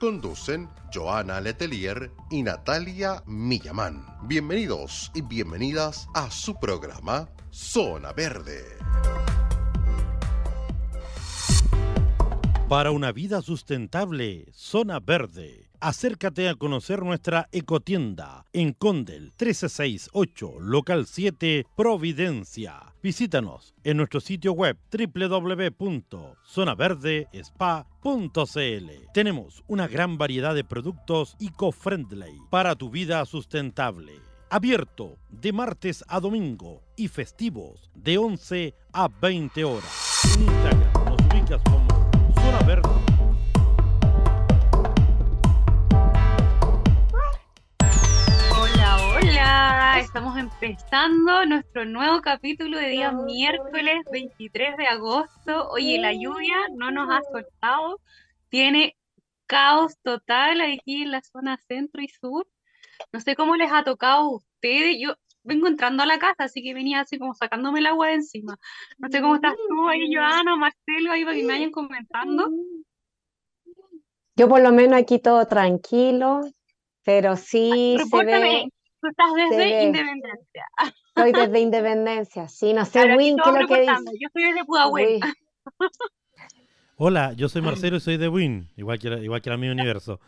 Conducen Joana Letelier y Natalia Millamán. Bienvenidos y bienvenidas a su programa Zona Verde. Para una vida sustentable, Zona Verde. Acércate a conocer nuestra ecotienda en Condel 1368, local 7, Providencia. Visítanos en nuestro sitio web www.zonaverdespa.cl. Tenemos una gran variedad de productos eco-friendly para tu vida sustentable. Abierto de martes a domingo y festivos de 11 a 20 horas. En Instagram nos ubicas como Zona Verde. Estamos empezando nuestro nuevo capítulo de día miércoles 23 de agosto. Oye, la lluvia no nos ha soltado. Tiene caos total aquí en la zona centro y sur. No sé cómo les ha tocado a ustedes. Yo vengo entrando a la casa, así que venía así como sacándome el agua de encima. No sé cómo estás tú ahí, Joana, Marcelo, ahí para que me vayan comentando. Yo por lo menos aquí todo tranquilo, pero sí se ve, tú estás desde. Independencia. estoy desde Independencia, sí, no sé, Claro, Win, ¿qué es lo que dice? Yo estoy desde Pudahuel. Win. Hola, yo soy Marcelo y soy de Win, igual que, igual que la mi universo.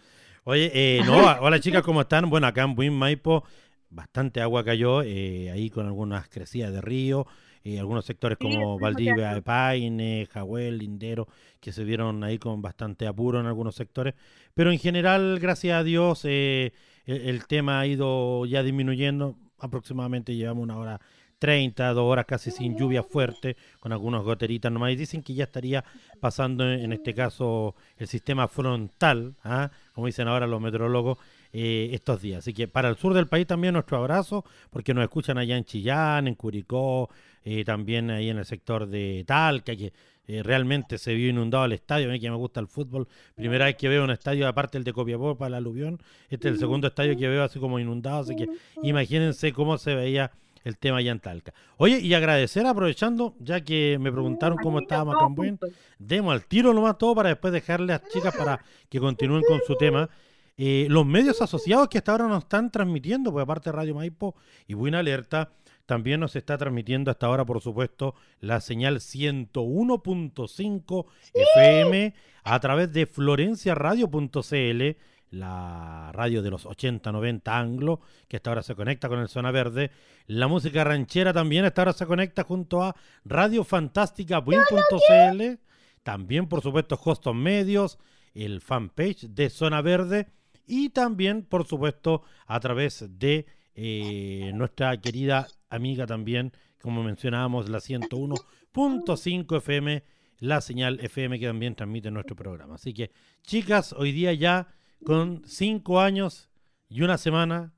Oye, eh, no, hola chicas, ¿cómo están? Bueno, acá en Win Maipo bastante agua cayó, eh, ahí con algunas crecidas de río, eh, algunos sectores Sí, como estuvimos Valdivia. Paine, Jahuel, Lindero, que se vieron ahí con bastante apuro en algunos sectores. Pero en general, gracias a Dios, eh, el, tema ha ido ya disminuyendo. Aproximadamente llevamos una hora 30, dos horas casi sin lluvia fuerte, con algunas goteritas nomás. Y dicen que ya estaría pasando en, en este caso el sistema frontal, ¿ah? como dicen ahora los meteorólogos, eh, estos días. Así que para el sur del país también nuestro abrazo, porque nos escuchan allá en Chillán, en Curicó, eh, también ahí en el sector de Talca, que eh, realmente se vio inundado el estadio. A mí que me gusta el fútbol, primera vez que veo un estadio aparte el de Copiapó para el aluvión, este es el segundo estadio que veo así como inundado, así que imagínense cómo se veía el tema allá en Talca. Oye, y agradecer aprovechando, ya que me preguntaron cómo estábamos acá en Buen, demos al tiro nomás todo para después dejarle a las chicas para que continúen con su tema. Eh, los medios asociados que hasta ahora nos están transmitiendo, pues aparte de Radio Maipo y Buena Alerta, también nos está transmitiendo hasta ahora, por supuesto, la señal 101.5 FM a través de florenciaradio.cl, la radio de los 80-90 anglo, que hasta ahora se conecta con el Zona Verde. La música ranchera también hasta ahora se conecta junto a Radio Fantástica Buin.cl. También, por supuesto, Hoston Medios, el fanpage de Zona Verde y también, por supuesto, a través de eh, nuestra querida amiga también, como mencionábamos, la 101.5 FM, la señal FM que también transmite nuestro programa. Así que, chicas, hoy día ya con cinco años y una semana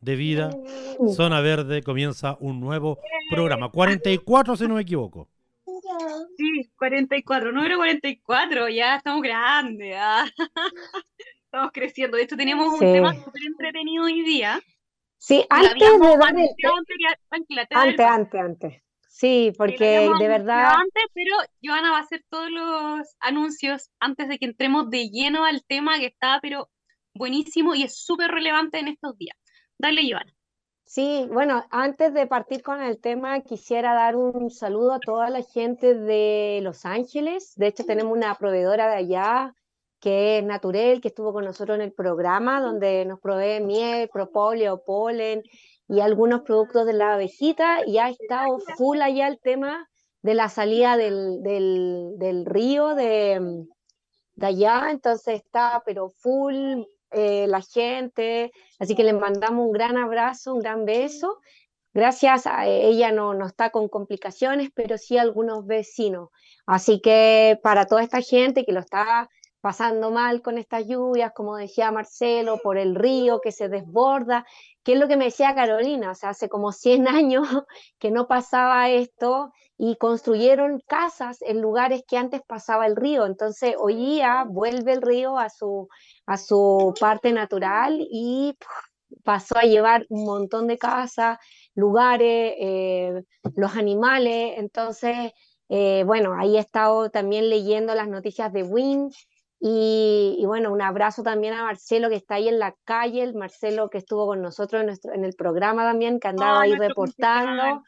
de vida, Zona Verde comienza un nuevo programa. 44, si no me equivoco. Sí, 44, número 44, ya estamos grandes, ah. Estamos creciendo. De hecho, tenemos un tema súper entretenido hoy día. Sí, antes de dar el... Antes, paso. antes, antes. Sí, porque de verdad, antes, pero Joana va a hacer todos los anuncios antes de que entremos de lleno al tema que está, pero buenísimo y es súper relevante en estos días. Dale, Joana. sí, bueno, antes de partir con el tema, quisiera dar un saludo a toda la gente de Los Ángeles. De hecho, tenemos una proveedora de allá que es Naturel, que estuvo con nosotros en el programa, donde nos provee miel, propóleo, polen y algunos productos de la abejita, y ha estado full allá el tema de la salida del, del, del río de, de allá, entonces está pero full eh, la gente, así que les mandamos un gran abrazo, un gran beso. Gracias a ella no, no está con complicaciones, pero sí algunos vecinos. Así que para toda esta gente que lo está pasando mal con estas lluvias, como decía Marcelo, por el río que se desborda, que es lo que me decía Carolina, o sea, hace como 100 años que no pasaba esto y construyeron casas en lugares que antes pasaba el río, entonces hoy día vuelve el río a su, a su parte natural y pasó a llevar un montón de casas, lugares, eh, los animales, entonces... Eh, bueno, ahí he estado también leyendo las noticias de Win y, bueno, un abrazo también a Marcelo que está ahí en la calle, el Marcelo que estuvo con nosotros en, nuestro, en el programa también, que andaba ahí reportando.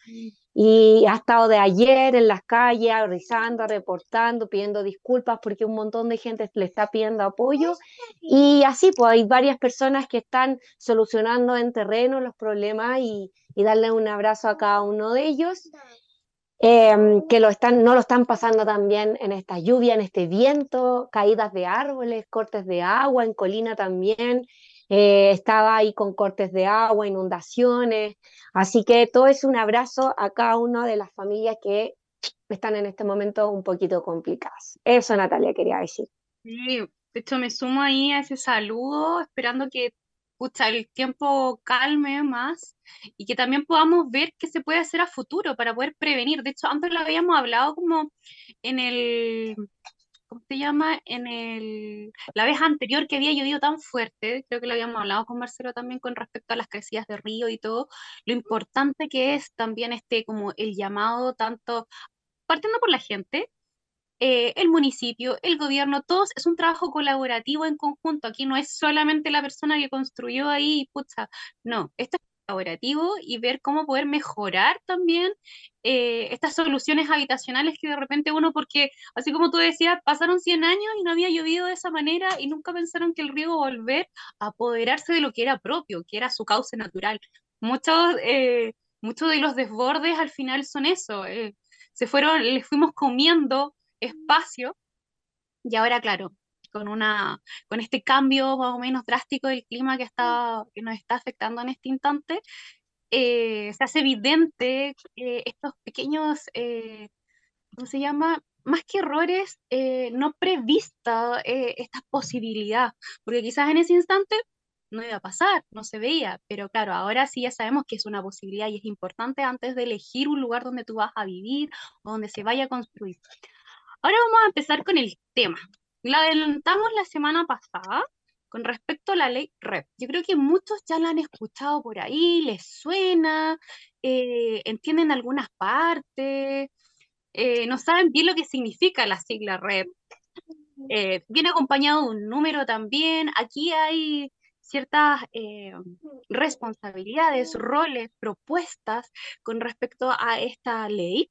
Y ha estado de ayer en las calles, rizando, reportando, pidiendo disculpas porque un montón de gente le está pidiendo apoyo. Y así, pues hay varias personas que están solucionando en terreno los problemas y, y darle un abrazo a cada uno de ellos. Em, que lo están, no lo están pasando también en esta lluvia, en este viento, caídas de árboles, cortes de agua, en Colina también eh, estaba ahí con cortes de agua, inundaciones, así que todo es un abrazo a cada una de las familias que están en este momento un poquito complicadas. Eso, Natalia, quería decir. Sí, de hecho me sumo ahí a ese saludo, esperando que el tiempo calme más y que también podamos ver qué se puede hacer a futuro para poder prevenir. De hecho, antes lo habíamos hablado como en el, ¿cómo se llama? En el, la vez anterior que había llovido tan fuerte, creo que lo habíamos hablado con Marcelo también con respecto a las crecidas de río y todo, lo importante que es también este como el llamado tanto partiendo por la gente, eh, el municipio, el gobierno, todos es un trabajo colaborativo en conjunto. Aquí no es solamente la persona que construyó ahí, pucha, no, esto es colaborativo y ver cómo poder mejorar también eh, estas soluciones habitacionales que de repente uno, porque así como tú decías, pasaron 100 años y no había llovido de esa manera y nunca pensaron que el río volver a apoderarse de lo que era propio, que era su cauce natural. Muchos, eh, muchos de los desbordes al final son eso, se fueron, les fuimos comiendo espacio. Y ahora, claro, con, una, con este cambio más o menos drástico del clima que, está, que nos está afectando en este instante, eh, se hace evidente eh, estos pequeños, eh, ¿cómo se llama? Más que errores, no prevista esta posibilidad, porque quizás en ese instante no iba a pasar, no se veía, pero claro, ahora sí ya sabemos que es una posibilidad y es importante antes de elegir un lugar donde tú vas a vivir o donde se vaya a construir. Ahora vamos a empezar con el tema. La adelantamos la semana pasada con respecto a la ley REP. Yo creo que muchos ya la han escuchado por ahí, les suena, eh, entienden algunas partes, eh, no saben bien lo que significa la sigla REP. Eh, viene acompañado de un número también. Aquí hay ciertas responsabilidades, roles, propuestas con respecto a esta ley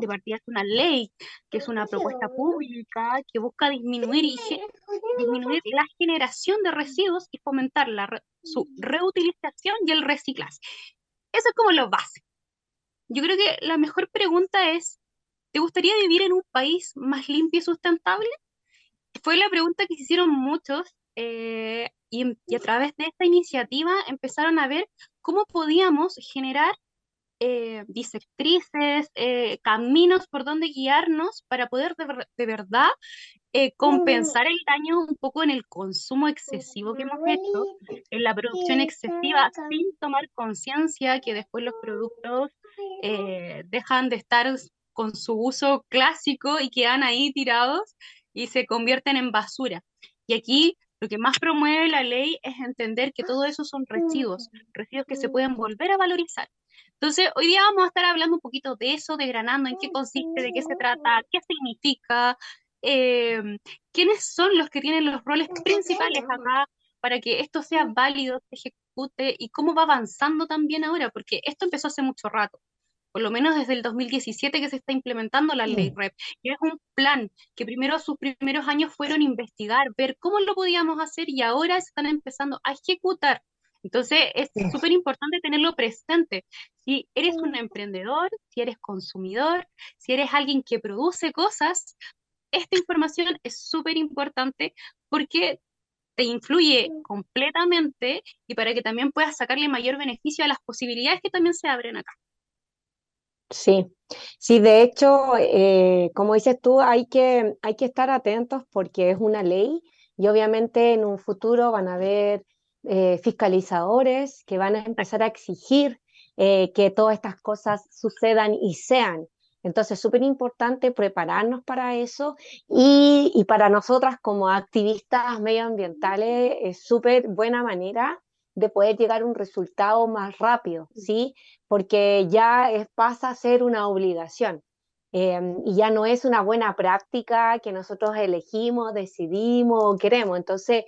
de partida es una ley, que es una propuesta pública que busca disminuir, y disminuir la generación de residuos y fomentar la su reutilización y el reciclaje. Eso es como lo básico. Yo creo que la mejor pregunta es, ¿te gustaría vivir en un país más limpio y sustentable? Fue la pregunta que se hicieron muchos eh, y, y a través de esta iniciativa empezaron a ver cómo podíamos generar eh, directrices, eh, caminos por donde guiarnos para poder de, verdad eh, compensar el daño un poco en el consumo excesivo que hemos hecho, en la producción excesiva, sin tomar conciencia que después los productos eh, dejan de estar con su uso clásico y quedan ahí tirados y se convierten en basura. Y aquí lo que más promueve la ley es entender que todo eso son residuos, residuos que se pueden volver a valorizar. Entonces, hoy día vamos a estar hablando un poquito de eso, desgranando en qué consiste, de qué se trata, qué significa, em, quiénes son los que tienen los roles principales acá para que esto sea válido, se ejecute y cómo va avanzando también ahora, porque esto empezó hace mucho rato, por lo menos desde el 2017 que se está implementando la ley REP. Y es un plan que primero sus primeros años fueron investigar, ver cómo lo podíamos hacer y ahora se están empezando a ejecutar. Entonces es súper importante tenerlo presente. Si eres un emprendedor, si eres consumidor, si eres alguien que produce cosas, esta información es súper importante porque te influye completamente y para que también puedas sacarle mayor beneficio a las posibilidades que también se abren acá. Sí, sí, de hecho, eh, como dices tú, hay que, hay que estar atentos porque es una ley y obviamente en un futuro van a haber eh, fiscalizadores que van a empezar a exigir eh, que todas estas cosas sucedan y sean. Entonces, es súper importante prepararnos para eso y, para nosotras como activistas medioambientales es súper buena manera de poder llegar a un resultado más rápido, ¿sí? Porque ya pasa a ser una obligación. Eh, y ya no es una buena práctica que nosotros elegimos, decidimos, queremos. Entonces,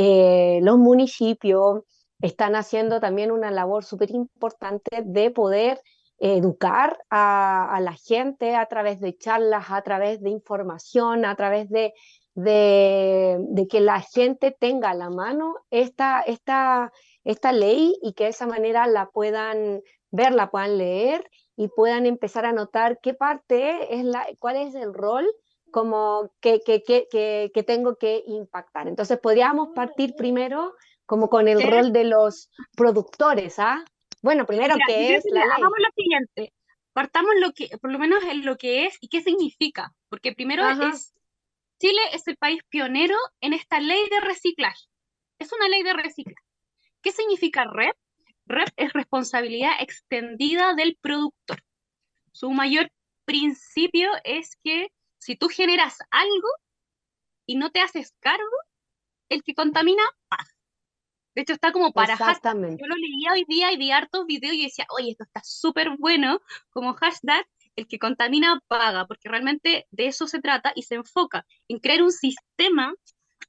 eh, los municipios están haciendo también una labor súper importante de poder educar a, la gente a través de charlas, a través de información, a través de, que la gente tenga a la mano esta ley y que de esa manera la puedan ver, la puedan leer y puedan empezar a notar qué parte es la, cuál es el rol como que, que, que, que tengo que impactar. Entonces podríamos partir primero como con el rol de los productores, ¿ah? Bueno, primero qué es la ley. Hagamos lo siguiente, partamos lo que, por lo menos en lo que es y qué significa, porque primero Ajá. es, Chile es el país pionero en esta ley de reciclaje. Es una ley de reciclaje. ¿Qué significa REP? REP es responsabilidad extendida del productor. Su mayor principio es que si tú generas algo y no te haces cargo, el que contamina paga. De hecho, está como para hashtag. Yo lo leía hoy día y vi hartos videos y decía, oye, esto está súper bueno como hashtag, el que contamina paga, porque realmente de eso se trata y se enfoca en crear un sistema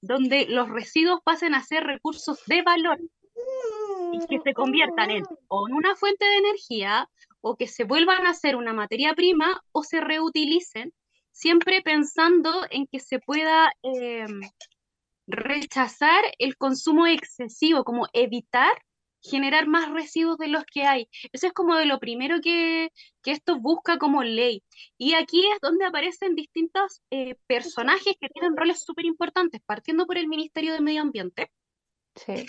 donde los residuos pasen a ser recursos de valor y que se conviertan en o en una fuente de energía o que se vuelvan a ser una materia prima o se reutilicen, siempre pensando en que se pueda eh, rechazar el consumo excesivo, como evitar generar más residuos de los que hay. Eso es como de lo primero que, que esto busca como ley. Y aquí es donde aparecen distintos eh, personajes que tienen roles súper importantes, partiendo por el Ministerio de Medio Ambiente. Sí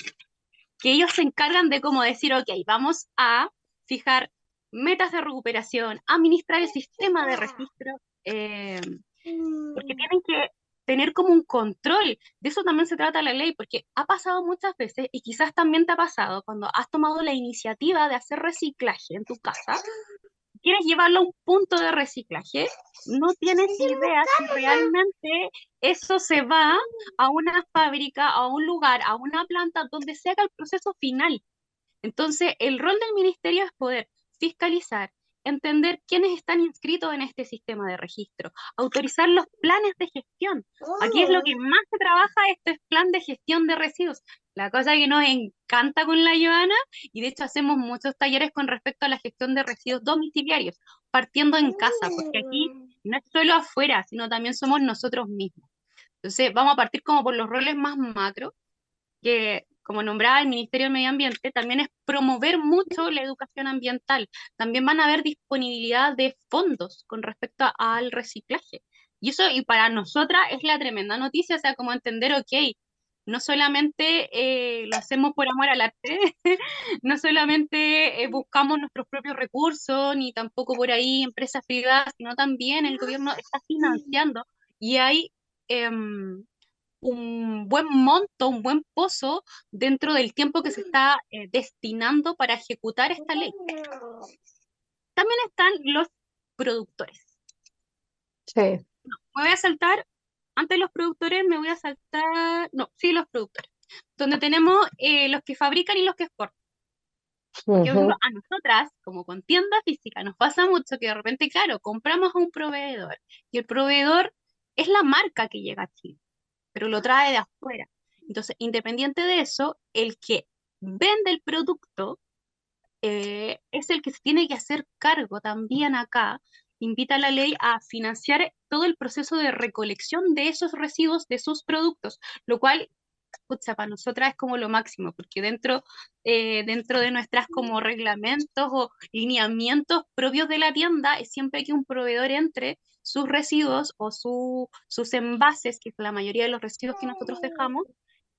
que ellos se encargan de como decir, ok, vamos a fijar metas de recuperación, administrar el sistema de registro, eh, porque tienen que tener como un control. De eso también se trata la ley, porque ha pasado muchas veces, y quizás también te ha pasado, cuando has tomado la iniciativa de hacer reciclaje en tu casa, quieres llevarlo a un punto de reciclaje, no tienes idea si realmente eso se va a una fábrica, a un lugar, a una planta donde se haga el proceso final. Entonces, el rol del ministerio es poder fiscalizar, entender quiénes están inscritos en este sistema de registro, autorizar los planes de gestión. Aquí es lo que más se trabaja, esto es plan de gestión de residuos. La cosa que nos encanta con la Joana, y de hecho hacemos muchos talleres con respecto a la gestión de residuos domiciliarios, partiendo en casa, porque aquí no es solo afuera, sino también somos nosotros mismos. Entonces, vamos a partir como por los roles más macro, que como nombraba el Ministerio del Medio Ambiente, también es promover mucho la educación ambiental. También van a haber disponibilidad de fondos con respecto al reciclaje. Y eso, y para nosotras, es la tremenda noticia, o sea, como entender, ok, no solamente eh, lo hacemos por amor al arte, no solamente eh, buscamos nuestros propios recursos, ni tampoco por ahí empresas privadas, sino también el gobierno está financiando y hay em, un buen monto, un buen pozo dentro del tiempo que se está eh, destinando para ejecutar esta ley. También están los productores. Sí. No, me voy a saltar antes de los productores me voy a saltar, no, sí, los productores, donde tenemos eh, los que fabrican y los que exportan. Uh -huh. a nosotras, como con tienda física, nos pasa mucho que de repente, claro, compramos a un proveedor y el proveedor es la marca que llega a Chile, pero lo trae de afuera. Entonces, independiente de eso, el que vende el producto eh, es el que se tiene que hacer cargo también acá invita a la ley a financiar todo el proceso de recolección de esos residuos de sus productos, lo cual, pucha, para nosotras es como lo máximo, porque dentro, eh, dentro de nuestras como reglamentos o lineamientos propios de la tienda, es siempre que un proveedor entre sus residuos o su, sus envases, que es la mayoría de los residuos que nosotros dejamos,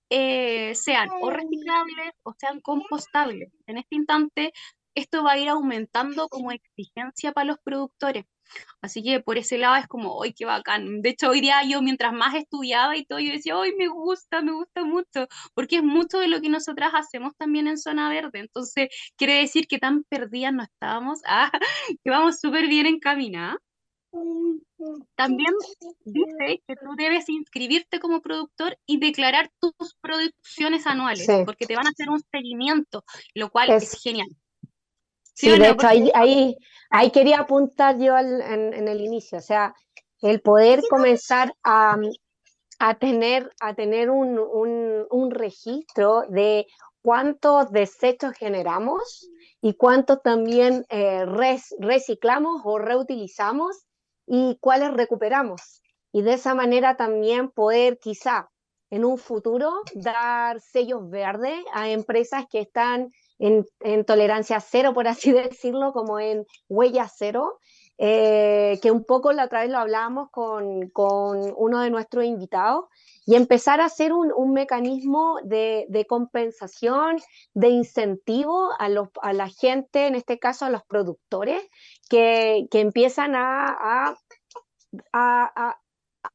eh, sean o reciclables o sean compostables. En este instante, esto va a ir aumentando como exigencia para los productores. Así que por ese lado es como, ¡ay, qué bacán! De hecho, hoy día yo mientras más estudiaba y todo, yo decía, ¡ay, me gusta, me gusta mucho! Porque es mucho de lo que nosotras hacemos también en Zona Verde. Entonces, quiere decir que tan perdidas no estábamos, ah, que vamos súper bien encaminadas. También dice que tú debes inscribirte como productor y declarar tus producciones anuales, porque te van a hacer un seguimiento, lo cual es, genial. Sí, de hecho, ahí, ahí, quería apuntar yo en, el inicio, o sea, el poder comenzar a, tener, a tener un, registro de cuántos desechos generamos y cuántos también eh, reciclamos o reutilizamos y cuáles recuperamos. Y de esa manera también poder quizá en un futuro dar sellos verdes a empresas que están en, tolerancia cero, por así decirlo, como en huella cero, eh, que un poco la otra vez lo hablábamos con, con, uno de nuestros invitados, y empezar a hacer un, un mecanismo de, de, compensación, de incentivo a, los, a la gente, en este caso a los productores, que, que empiezan a, a, a,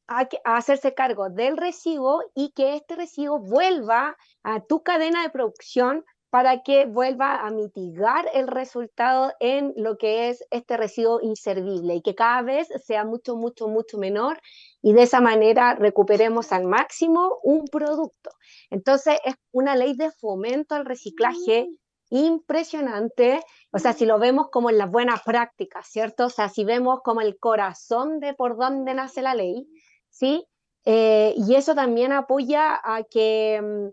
a, hacerse cargo del recibo y que este recibo vuelva a tu cadena de producción para que vuelva a mitigar el resultado en lo que es este residuo inservible y que cada vez sea mucho, mucho, mucho menor y de esa manera recuperemos al máximo un producto. Entonces es una ley de fomento al reciclaje impresionante, o sea, si lo vemos como en las buenas prácticas, ¿cierto? O sea, si vemos como el corazón de por dónde nace la ley, ¿sí? Eh, y eso también apoya a que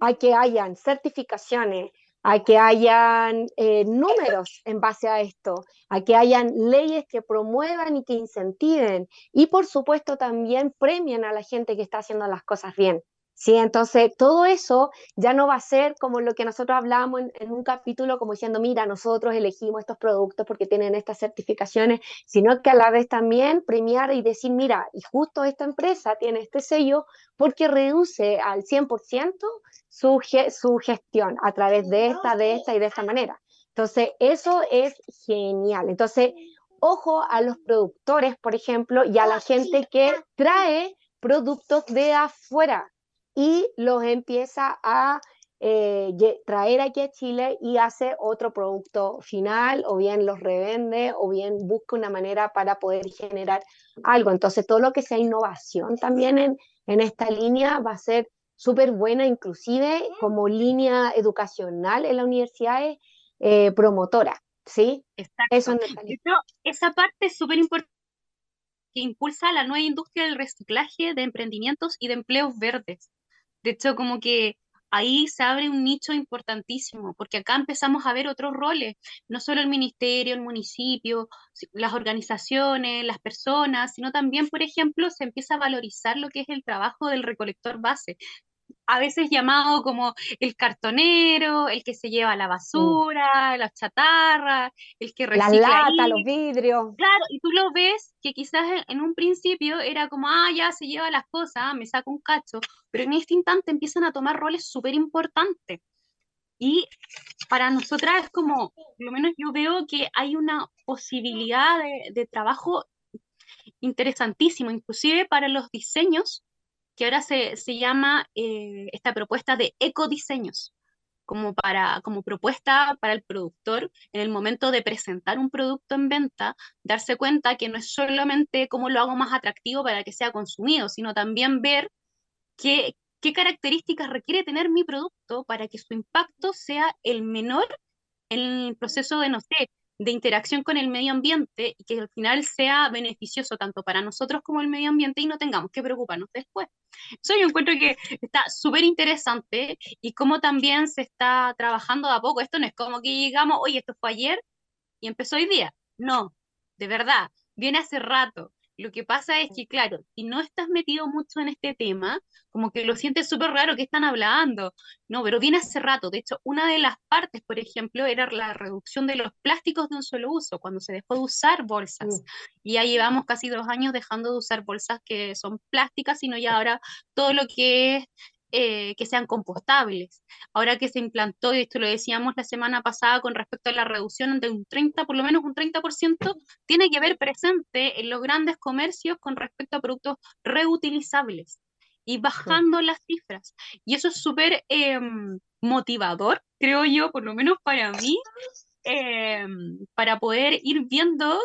hay que hayan certificaciones, hay que hayan eh, números en base a esto, hay que hayan leyes que promuevan y que incentiven y por supuesto también premien a la gente que está haciendo las cosas bien. ¿sí? Entonces, todo eso ya no va a ser como lo que nosotros hablábamos en, un capítulo, como diciendo, mira, nosotros elegimos estos productos porque tienen estas certificaciones, sino que a la vez también premiar y decir, mira, y justo esta empresa tiene este sello porque reduce al 100% su, su gestión a través de esta, de esta y de esta manera. Entonces, eso es genial. Entonces, ojo a los productores, por ejemplo, y a la gente que trae productos de afuera y los empieza a eh, traer aquí a Chile y hace otro producto final, o bien los revende, o bien busca una manera para poder generar algo. Entonces, todo lo que sea innovación también en, en esta línea va a ser súper buena, inclusive como línea educacional en la universidad eh, promotora, ¿sí? Exacto. esa parte es súper importante que impulsa la nueva industria del reciclaje de emprendimientos y de empleos verdes. De hecho, como que ahí se abre un nicho importantísimo, porque acá empezamos a ver otros roles, no solo el ministerio, el municipio, las organizaciones, las personas, sino también, por ejemplo, se empieza a valorizar lo que es el trabajo del recolector base, a veces llamado como el cartonero, el que se lleva la basura, las chatarras, el que recicla. La lata, los vidrios. Claro, y tú lo ves que quizás en un principio era como, ah, ya se lleva las cosas, me saco un cacho, pero en este instante empiezan a tomar roles súper importantes. Y para nosotras es como, por lo menos yo veo que hay una posibilidad de, de trabajo interesantísimo, inclusive para los diseños que ahora se, llama eh, esta propuesta de ecodiseños, como, para, como propuesta para el productor en el momento de presentar un producto en venta, darse cuenta que no es solamente cómo lo hago más atractivo para que sea consumido, sino también ver qué, qué características requiere tener mi producto para que su impacto sea el menor en el proceso de, no sé, de interacción con el medio ambiente y que al final sea beneficioso tanto para nosotros como el medio ambiente y no tengamos que preocuparnos después. Eso yo encuentro que está súper interesante y cómo también se está trabajando de a poco. Esto no es como que llegamos, oye, esto fue ayer y empezó hoy día. No, de verdad, viene hace rato. Lo que pasa es que, claro, si no estás metido mucho en este tema, como que lo sientes súper raro que están hablando. No, pero viene hace rato. De hecho, una de las partes, por ejemplo, era la reducción de los plásticos de un solo uso, cuando se dejó de usar bolsas. Mm. Y ya llevamos casi dos años dejando de usar bolsas que son plásticas, sino ya ahora todo lo que es eh, que sean compostables. Ahora que se implantó, y esto lo decíamos la semana pasada con respecto a la reducción de un 30, por lo menos un 30%, tiene que ver presente en los grandes comercios con respecto a productos reutilizables y bajando las cifras. Y eso es súper em, motivador, creo yo, por lo menos para mí, em, para poder ir viendo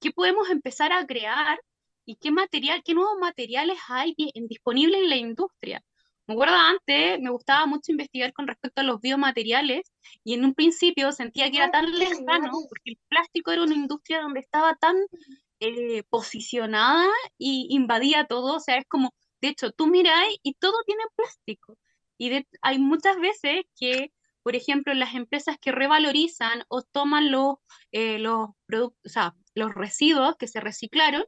qué podemos empezar a crear y qué material, qué nuevos materiales hay disponibles en la industria. Me acuerdo antes, me gustaba mucho investigar con respecto a los biomateriales y en un principio sentía que era tan lejano porque el plástico era una industria donde estaba tan eh, posicionada y invadía todo, o sea, es como, de hecho, tú miráis y todo tiene plástico. Y hay muchas veces que, por ejemplo, las empresas que revalorizan o toman los, eh, los o sea, los residuos que se reciclaron,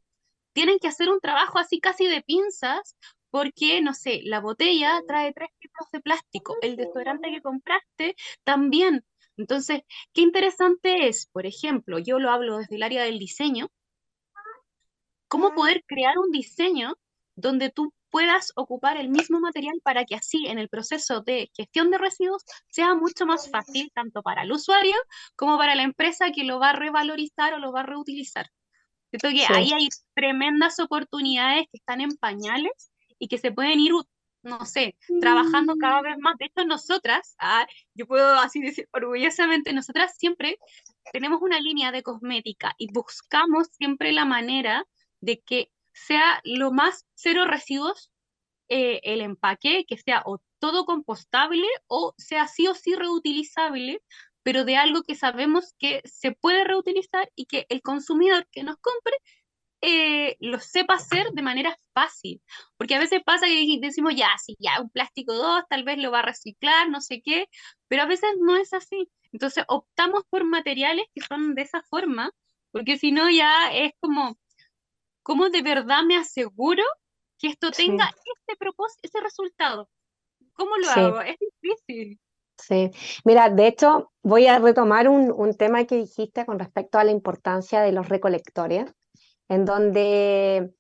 tienen que hacer un trabajo así casi de pinzas porque, no sé, la botella trae tres tipos de plástico, el desodorante que compraste también. Entonces, qué interesante es, por ejemplo, yo lo hablo desde el área del diseño, cómo poder crear un diseño donde tú puedas ocupar el mismo material para que así en el proceso de gestión de residuos sea mucho más fácil tanto para el usuario como para la empresa que lo va a revalorizar o lo va a reutilizar. Siento que ahí hay tremendas oportunidades que están en pañales y que se pueden ir, no sé, trabajando cada vez más. De hecho, nosotras, ah, yo puedo así decir orgullosamente, nosotras siempre tenemos una línea de cosmética y buscamos siempre la manera de que sea lo más cero residuos eh, el empaque, que sea o todo compostable o sea sí o sí reutilizable, pero de algo que sabemos que se puede reutilizar y que el consumidor que nos compre eh, lo sepa hacer de manera fácil. Porque a veces pasa que decimos, ya, si ya un plástico 2, tal vez lo va a reciclar, no sé qué, pero a veces no es así. Entonces optamos por materiales que son de esa forma, porque si no ya es como, ¿cómo de verdad me aseguro que esto tenga este propósito, ese resultado? ¿Cómo lo hago? Es difícil. Sí, mira, de hecho voy a retomar un, un, tema que dijiste con respecto a la importancia de los recolectores, en donde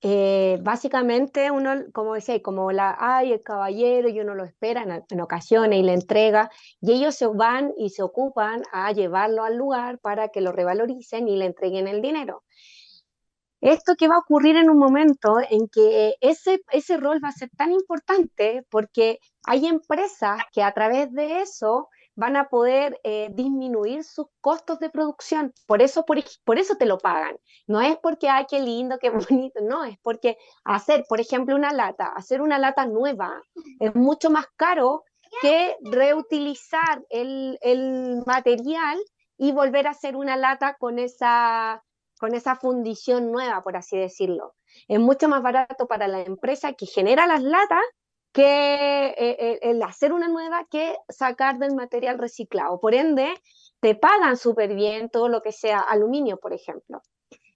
eh, básicamente uno, como decía, como la hay el caballero y uno lo espera en, en, ocasiones y le entrega, y ellos se van y se ocupan a llevarlo al lugar para que lo revaloricen y le entreguen el dinero. Esto que va a ocurrir en un momento en que ese, ese rol va a ser tan importante porque hay empresas que a través de eso van a poder eh, disminuir sus costos de producción. Por eso, por, eso te lo pagan. No es porque, ay, qué lindo, qué bonito, no, es porque hacer, por ejemplo, una lata, hacer una lata nueva es mucho más caro que reutilizar el, el material y volver a hacer una lata con esa con esa fundición nueva, por así decirlo. Es mucho más barato para la empresa que genera las latas que eh, eh, el hacer una nueva que sacar del material reciclado. Por ende, te pagan súper bien todo lo que sea aluminio, por ejemplo.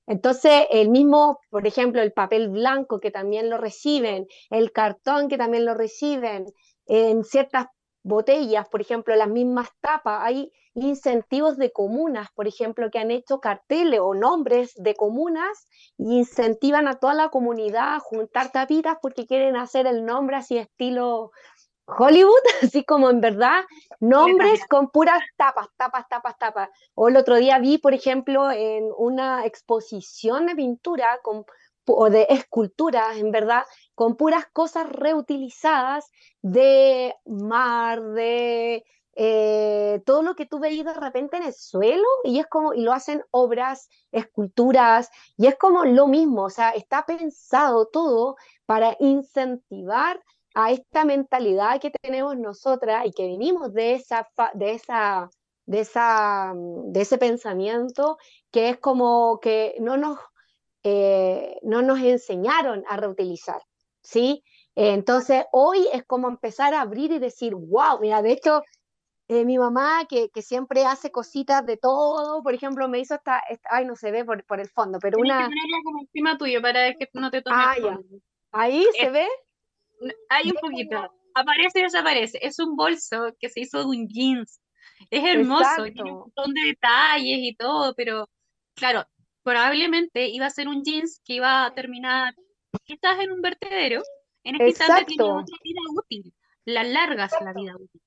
Entonces, el mismo, por ejemplo, el papel blanco que también lo reciben, el cartón que también lo reciben, en ciertas botellas, por ejemplo, las mismas tapas, hay incentivos de comunas, por ejemplo, que han hecho carteles o nombres de comunas y incentivan a toda la comunidad a juntar tapitas porque quieren hacer el nombre así estilo Hollywood, así como en verdad, nombres con puras tapas, tapas, tapas, tapas. O el otro día vi, por ejemplo, en una exposición de pintura con, o de esculturas, en verdad, con puras cosas reutilizadas de mar, de eh, todo lo que tú veis de repente en el suelo y es como, y lo hacen obras, esculturas, y es como lo mismo, o sea, está pensado todo para incentivar a esta mentalidad que tenemos nosotras y que vinimos de esa, de esa, de esa, de ese pensamiento que es como que no nos, eh, no nos enseñaron a reutilizar, ¿sí? Entonces, hoy es como empezar a abrir y decir, wow, mira, de hecho, eh, mi mamá, que, que, siempre hace cositas de todo, por ejemplo, me hizo esta, ay, no se ve por, por el fondo, pero Tienes una... Que como encima tuyo para que no te tomes ah, ya. Ahí se ve. Hay un poquito. Aparece y desaparece. Es un bolso que se hizo de un jeans. Es hermoso, tiene un montón de detalles y todo, pero claro, probablemente iba a ser un jeans que iba a terminar quizás en un vertedero En este instante tiene otra vida útil, la largas la vida útil.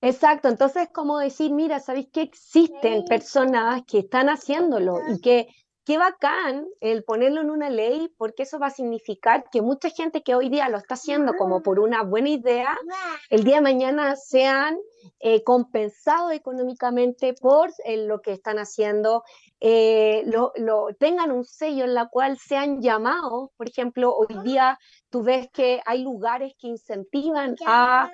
Exacto, entonces como decir, mira, ¿sabéis que existen personas que están haciéndolo y que qué bacán el ponerlo en una ley, porque eso va a significar que mucha gente que hoy día lo está haciendo como por una buena idea, el día de mañana sean eh, compensados económicamente por eh, lo que están haciendo, eh, lo, tengan un sello en la cual sean llamados. Por ejemplo, hoy día tú ves que hay lugares que incentivan a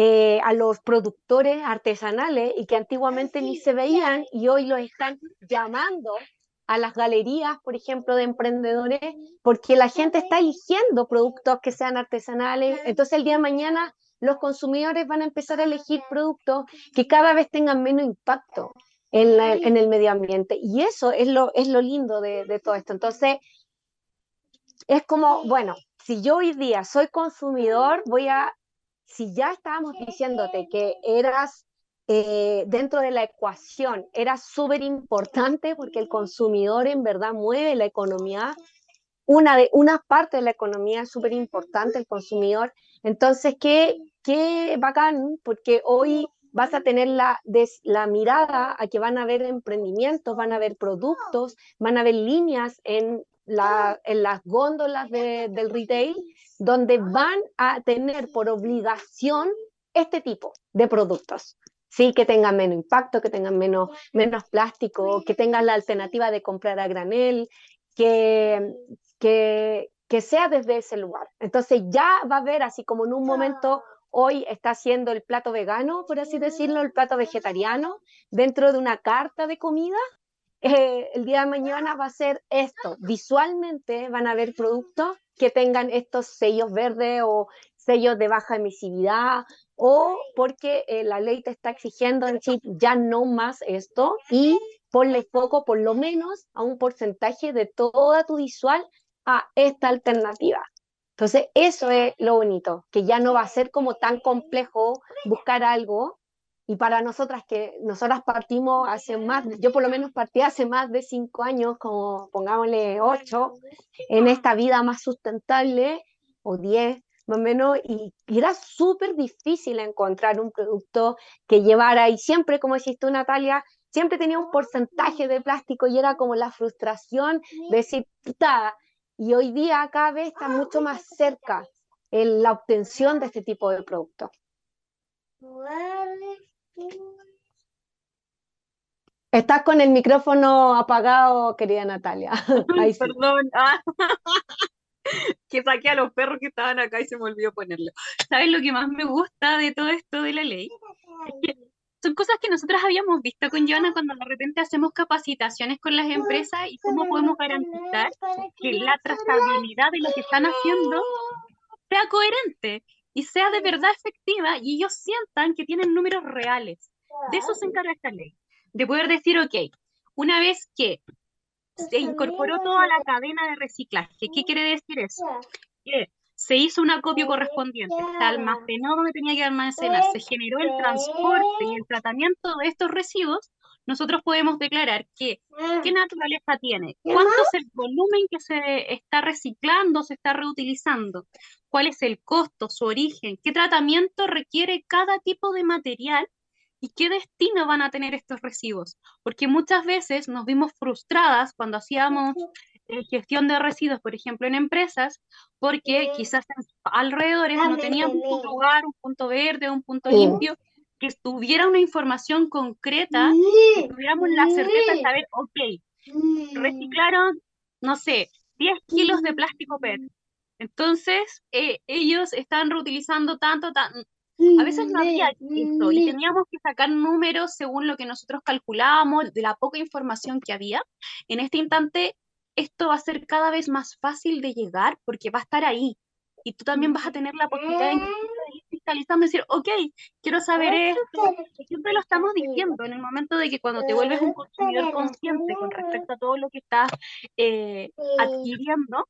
eh, a los productores artesanales y que antiguamente ni se veían y hoy los están llamando a las galerías, por ejemplo, de emprendedores, porque la gente está eligiendo productos que sean artesanales. Entonces el día de mañana los consumidores van a empezar a elegir productos que cada vez tengan menos impacto en, el medio ambiente. Y eso es lo, es lo lindo de, de todo esto. Entonces, es como, bueno, si yo hoy día soy consumidor, voy a si ya estábamos diciéndote que eras eh, dentro de la ecuación, era súper importante porque el consumidor en verdad mueve la economía, una, de, una parte de la economía súper importante, el consumidor. Entonces, qué, qué bacán, porque hoy vas a tener la, la mirada a que van a haber emprendimientos, van a haber productos, van a haber líneas en, la, en las góndolas del retail donde van a tener por obligación este tipo de productos. Sí, que tengan menos impacto, que tengan menos, menos plástico, que tengan la alternativa de comprar a granel, que, que, que sea desde ese lugar. Entonces ya va a haber, así como en un momento hoy está haciendo el plato vegano, por así decirlo, el plato vegetariano, dentro de una carta de comida, eh, el día de mañana va a ser esto. Visualmente van a haber productos que tengan estos sellos verdes o sellos de baja emisividad o porque eh, la ley te está exigiendo decir ya no más esto y ponle foco por lo menos a un porcentaje de toda tu visual a esta alternativa. Entonces, eso es lo bonito, que ya no va a ser como tan complejo buscar algo y para nosotras que nosotras partimos hace más, yo por lo menos partí hace más de cinco años, como pongámosle ocho, en esta vida más sustentable, o diez más o menos, y, era súper difícil encontrar un producto que llevara, y siempre, como dijiste Natalia, siempre tenía un porcentaje de plástico y era como la frustración de decir, puta, y hoy día cada vez está mucho más cerca en la obtención de este tipo de producto. Estás con el micrófono apagado, querida Natalia. Perdón. que saqué a los perros que estaban acá y se me olvidó ponerlo. ¿Sabes lo que más me gusta de todo esto de la ley? son cosas que nosotros habíamos visto con Joana cuando de repente hacemos capacitaciones con las empresas y cómo podemos garantizar que la trazabilidad de lo que están haciendo sea coherente y sea de verdad efectiva y ellos sientan que tienen números reales. De eso se encarga esta ley, de poder decir, ok, una vez que se incorporó toda la cadena de reciclaje, ¿qué quiere decir eso? Que se hizo un acopio correspondiente, se almacenó donde tenía que almacenar, se generó el transporte y el tratamiento de estos residuos, nosotros podemos declarar que qué naturaleza tiene, cuánto es el volumen que se está reciclando, se está reutilizando, cuál es el costo, su origen, qué tratamiento requiere cada tipo de material y qué destino van a tener estos residuos. Porque muchas veces nos vimos frustradas cuando hacíamos eh, gestión de residuos, por ejemplo, en empresas, porque quizás alrededor no teníamos un lugar, un punto verde, un punto limpio, que tuviera una información concreta, que tuviéramos la certeza de saber, ok, reciclaron, no sé, 10 kilos de plástico PET. Entonces, eh, ellos están reutilizando tanto, tan... A veces no había esto y teníamos que sacar números según lo que nosotros calculábamos, de la poca información que había. En este instante, esto va a ser cada vez más fácil de llegar porque va a estar ahí. Y tú también vas a tener la posibilidad de fiscalizando y decir, ok, quiero saber esto. Siempre lo estamos diciendo en el momento de que cuando te vuelves un consumidor consciente con respecto a todo lo que estás eh, adquiriendo,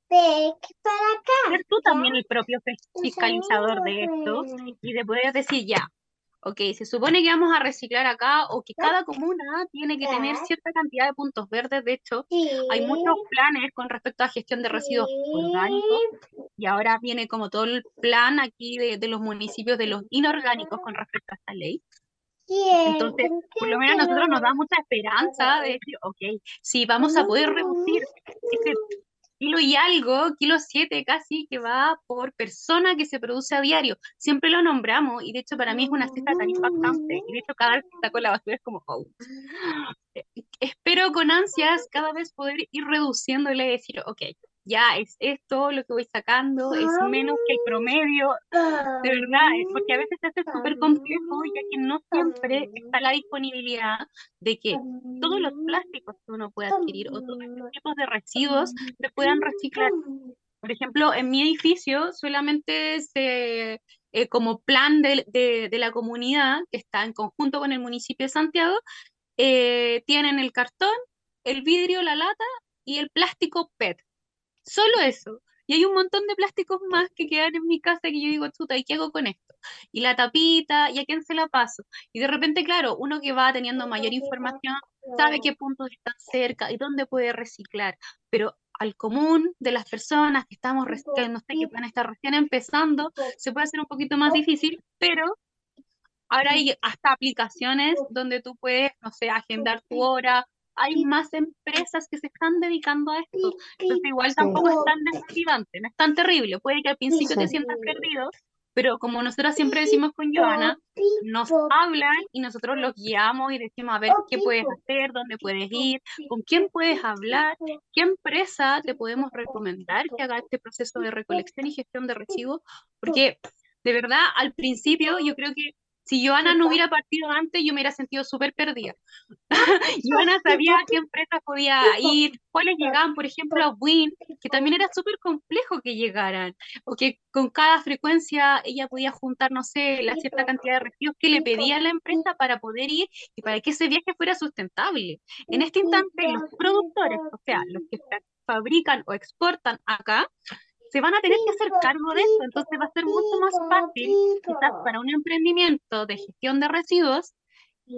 ser tú también el propio fiscalizador de esto y de poder decir, ya, ok, se supone que vamos a reciclar acá o que cada comuna tiene que tener cierta cantidad de puntos verdes. De hecho, hay muchos planes con respecto a gestión de residuos orgánicos y ahora viene como todo el plan aquí de, de los municipios de los inorgánicos con respecto a esta ley. Entonces, por lo menos a nosotros nos da mucha esperanza de decir, ok, sí, vamos a poder reducir ese kilo y algo, kilo siete casi, que va por persona que se produce a diario. Siempre lo nombramos y de hecho para mí es una cifra tan impactante. Y de hecho cada vez que saco la basura es como, oh. Espero con ansias cada vez poder ir reduciéndole y decir, ok, ya es esto lo que voy sacando, es menos que el promedio, de verdad, porque a veces se hace súper complejo, ya que no siempre está la disponibilidad de que todos los plásticos que uno puede adquirir o todos los tipos de residuos se puedan reciclar. Por ejemplo, en mi edificio solamente se, eh, como plan de, de, la comunidad, que está en conjunto con el municipio de Santiago, eh, tienen el cartón, el vidrio, la lata y el plástico PET. Solo eso. Y hay un montón de plásticos más que quedan en mi casa que yo digo, chuta, ¿y qué hago con esto? Y la tapita, ¿y a quién se la paso? Y de repente, claro, uno que va teniendo mayor información sabe qué puntos están cerca y dónde puede reciclar. Pero al común de las personas que estamos, que no sé, que van a estar recién empezando, se puede hacer un poquito más difícil, pero ahora hay hasta aplicaciones donde tú puedes, no sé, agendar tu hora hay más empresas que se están dedicando a esto. Entonces igual tampoco es tan desmotivante, no es tan terrible. Puede que al principio te sientas perdido, pero como nosotros siempre decimos con Joana, nos hablan y nosotros los guiamos y decimos a ver qué puedes hacer, dónde puedes ir, con quién puedes hablar, qué empresa te podemos recomendar que haga este proceso de recolección y gestión de residuos, porque de verdad al principio yo creo que si Joana no hubiera partido antes, yo me hubiera sentido súper perdida. Joana sabía a qué empresas podía ir, cuáles llegaban, por ejemplo, a Win, que también era súper complejo que llegaran, o que con cada frecuencia ella podía juntar, no sé, la cierta cantidad de residuos que le pedía a la empresa para poder ir y para que ese viaje fuera sustentable. En este instante, los productores, o sea, los que fabrican o exportan acá, se van a tener que hacer cargo de eso, entonces va a ser mucho más fácil quizás para un emprendimiento de gestión de residuos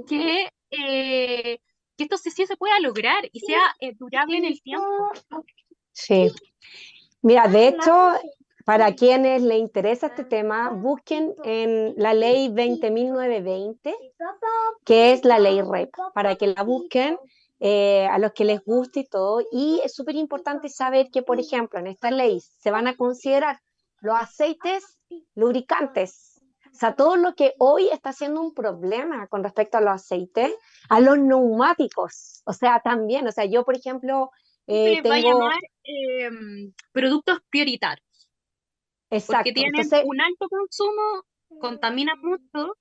que, eh, que esto sí, se pueda lograr y sea eh, durable en el tiempo. Sí. Mira, de hecho, para quienes le interesa este tema, busquen en la ley 20.920, que es la ley REP, para que la busquen eh, a los que les guste y todo. Y es súper importante saber que, por ejemplo, en esta ley se van a considerar los aceites lubricantes. O sea, todo lo que hoy está siendo un problema con respecto a los aceites, a los neumáticos. O sea, también, o sea, yo, por ejemplo, eh, tengo... Va a llamar em, productos prioritarios. Exacto. Porque tienen un alto consumo, contamina mucho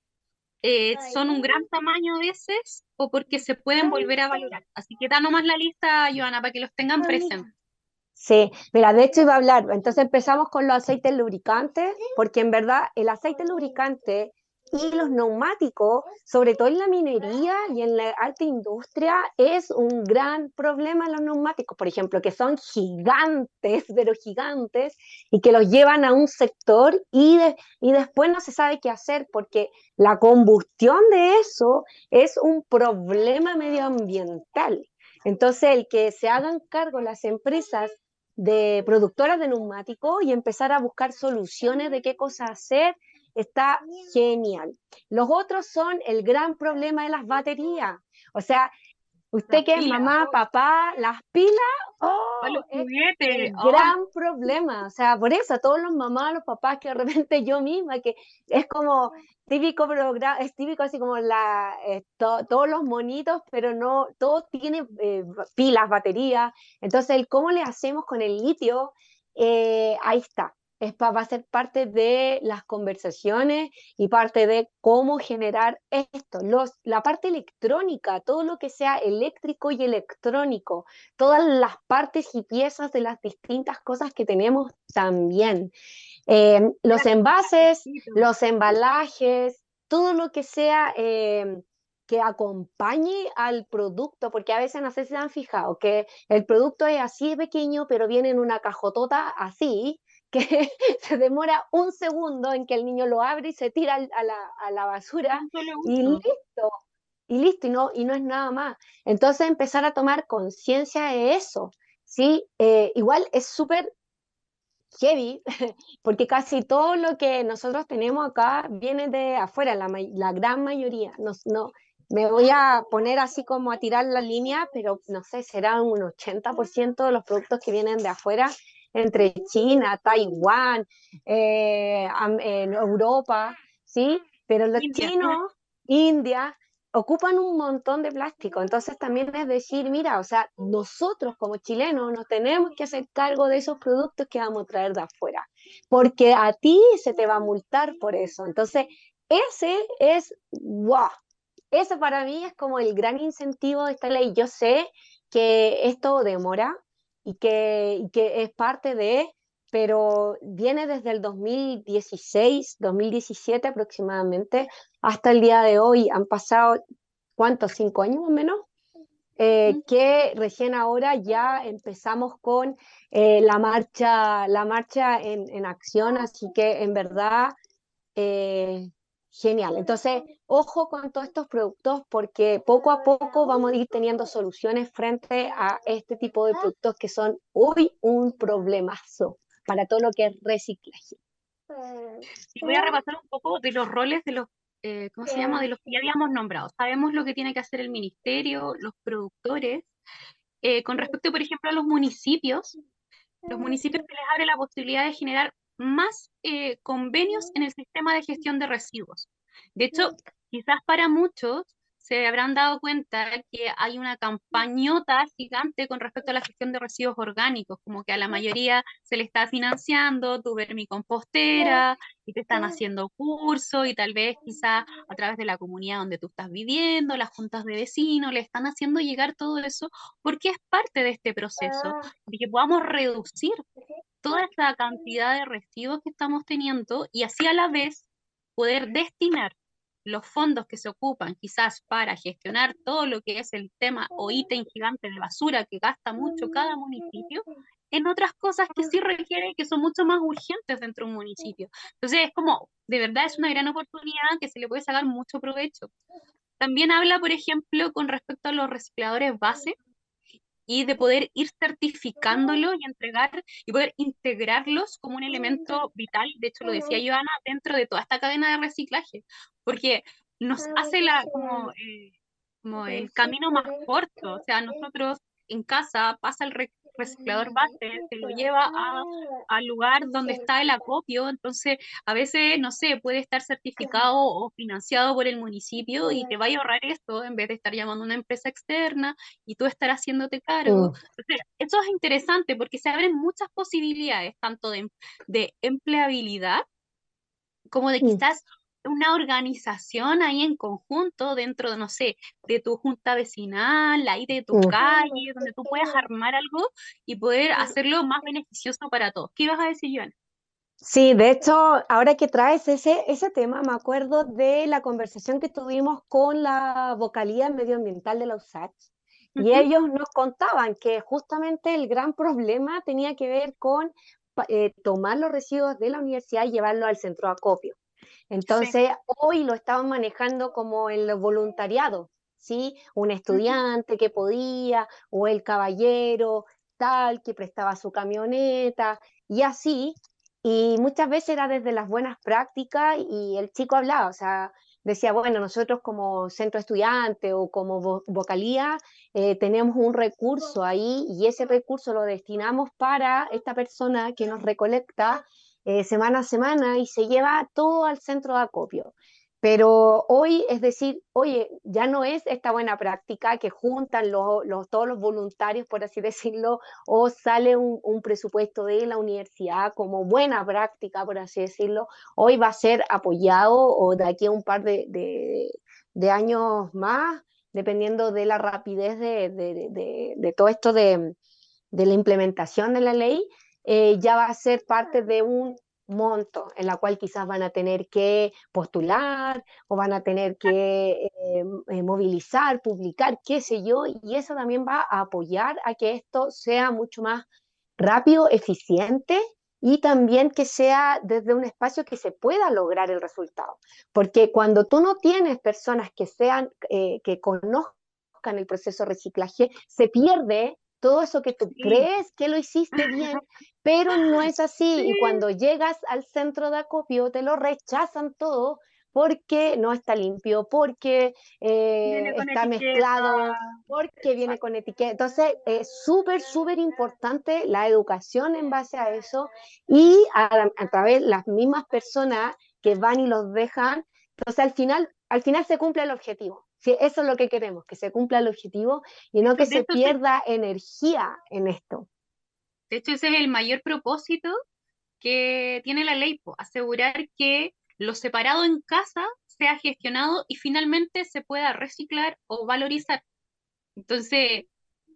eh, son un gran tamaño a veces o porque se pueden volver a valorar. Así que da nomás la lista, Joana, para que los tengan presentes. Sí, mira, de hecho iba a hablar, entonces empezamos con los aceites lubricantes, porque en verdad el aceite lubricante y los neumáticos, sobre todo en la minería y en la alta industria, es un gran problema los neumáticos, por ejemplo, que son gigantes, pero gigantes, y que los llevan a un sector y, y después no se sabe qué hacer, porque la combustión de eso es un problema medioambiental. Entonces, el que se hagan cargo las empresas de productoras de neumáticos y empezar a buscar soluciones de qué cosa hacer está genial. Los otros son el gran problema de las baterías. O sea, usted que es mamá, papá, las pilas, oh, oh. gran problema. O sea, por eso todos los mamás, los papás, que de repente yo misma, que es como típico programa, es típico así como la, eh, todos los monitos, pero no, todo tiene eh, pilas, baterías. Entonces, cómo le hacemos con el litio, eh, ahí está es va a ser parte de las conversaciones y parte de cómo generar esto. Los, la parte electrónica, todo lo que sea eléctrico y electrónico, todas las partes y piezas de las distintas cosas que tenemos también. Em, los envases, los embalajes, todo lo que sea em, que acompañe al producto, porque a veces no sé si se han fijado que el producto es así de pequeño, pero viene en una cajotota así, que se demora un segundo en que el niño lo abre y se tira a la, a la basura y listo, y listo, y no, y no es nada más. Entonces empezar a tomar conciencia de eso, ¿sí? Eh, igual es súper heavy, porque casi todo lo que nosotros tenemos acá viene de afuera, la, la gran mayoría. No, no, me voy a poner así como a tirar la línea, pero no sé, será un 80% de los productos que vienen de afuera, entre China, Taiwán, eh, en Europa, ¿sí? Pero los chinos, India, ocupan un montón de plástico. Entonces también es decir, mira, o sea, nosotros como chilenos nos tenemos que hacer cargo de esos productos que vamos a traer de afuera, porque a ti se te va a multar por eso. Entonces, ese es, wow, ese para mí es como el gran incentivo de esta ley. Yo sé que esto demora y que, y que es parte de, pero viene desde el 2016, 2017 aproximadamente, hasta el día de hoy. Han pasado, ¿cuántos? ¿Cinco años o menos? Eh, que recién ahora ya empezamos con eh, la marcha, la marcha en, en, acción, así que en verdad, eh, genial. Entonces, ojo con todos estos productos porque poco a poco vamos a ir teniendo soluciones frente a este tipo de productos que son hoy un problemazo para todo lo que es reciclaje. Y voy a repasar un poco de los roles de los, eh, ¿cómo se llama? De los que ya habíamos nombrado. Sabemos lo que tiene que hacer el ministerio, los productores. Eh, con respecto, por ejemplo, a los municipios, los municipios que les abre la posibilidad de generar más eh, convenios en el sistema de gestión de residuos. De hecho, quizás para muchos se habrán dado cuenta que hay una campañota gigante con respecto a la gestión de residuos orgánicos, como que a la mayoría se le está financiando tu vermicompostera y te están haciendo cursos y tal vez quizá a través de la comunidad donde tú estás viviendo, las juntas de vecinos, le están haciendo llegar todo eso porque es parte de este proceso, de que podamos reducir toda esta cantidad de residuos que estamos teniendo y así a la vez poder destinar los fondos que se ocupan quizás para gestionar todo lo que es el tema o ítem gigante de basura que gasta mucho cada municipio, en otras cosas que sí requieren, que son mucho más urgentes dentro de un municipio. Entonces es como, de verdad es una gran oportunidad que se le puede sacar mucho provecho. También habla, por ejemplo, con respecto a los recicladores base, y de poder ir certificándolo y entregar y poder integrarlos como un elemento vital, de hecho lo decía Joana, dentro de toda esta cadena de reciclaje, porque nos hace la, como, eh, como el camino más corto, o sea, nosotros en casa pasa el, reciclador base, se lo lleva a, al lugar donde está el acopio, entonces a veces, no sé, puede estar certificado o financiado por el municipio y te va a ahorrar esto en vez de estar llamando a una empresa externa y tú estar haciéndote cargo. Entonces, eso es interesante porque se abren muchas posibilidades, tanto de, de empleabilidad como de quizás una organización ahí en conjunto dentro de, no sé, de tu junta vecinal, ahí de tu calle, donde tú puedas armar algo y poder hacerlo más beneficioso para todos. ¿Qué ibas a decir, Joana? Sí, de hecho, ahora que traes ese, ese tema, me acuerdo de la conversación que tuvimos con la vocalía medioambiental de la USACH, y ellos nos contaban que justamente el gran problema tenía que ver con eh, tomar los residuos de la universidad y llevarlos al centro de acopio. Entonces, hoy lo estaban manejando como el voluntariado, ¿sí? Un estudiante que podía, o el caballero tal, que prestaba su camioneta, y así, y muchas veces era desde las buenas prácticas y el chico hablaba, o sea, decía, bueno, nosotros como centro estudiante o como vocalía eh, tenemos un recurso ahí y ese recurso lo destinamos para esta persona que nos recolecta eh, semana a semana y se lleva todo al centro de acopio. Pero hoy, es decir, oye, ya no es esta buena práctica que juntan los, todos los voluntarios, por así decirlo, o sale un, presupuesto de la universidad como buena práctica, por así decirlo. Hoy va a ser apoyado o de aquí a un par de, años más, dependiendo de la rapidez de, de todo esto de, la implementación de la ley, eh, ya va a ser parte de un monto en la cual quizás van a tener que postular o van a tener que eh, eh, movilizar, publicar, qué sé yo, y eso también va a apoyar a que esto sea mucho más rápido, eficiente y también que sea desde un espacio que se pueda lograr el resultado. Porque cuando tú no tienes personas que sean, que conozcan el proceso de reciclaje, se pierde todo eso que tú crees que lo hiciste bien, pero no es así. Y cuando llegas al centro de acopio, te lo rechazan todo porque no está limpio, porque eh, está mezclado, porque viene con etiqueta. Entonces, es súper, súper importante la educación en base a eso y a, través de las mismas personas que van y los dejan. Entonces, al final, al final se cumple el objetivo. Si eso es lo que queremos, que se cumpla el objetivo y no que se pierda energía en esto. De hecho, ese es el mayor propósito que tiene la ley, asegurar que lo separado en casa sea gestionado y finalmente se pueda reciclar o valorizar. Entonces,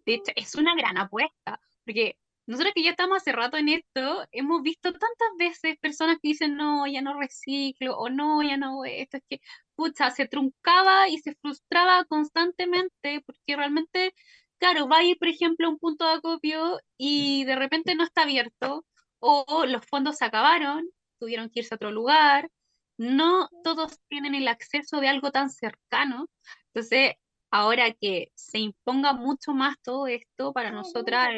de hecho, es una gran apuesta, porque nosotros que ya estamos hace rato en esto, hemos visto tantas veces personas que dicen, no, ya no reciclo, o no, ya no esto, es que, pucha, se truncaba y se frustraba constantemente, porque realmente, claro, va a ir, por ejemplo, a un punto de acopio y de repente no está abierto, o los fondos se acabaron, tuvieron que irse a otro lugar, no todos tienen el acceso de algo tan cercano. Entonces, ahora que se imponga mucho más todo esto, para nosotras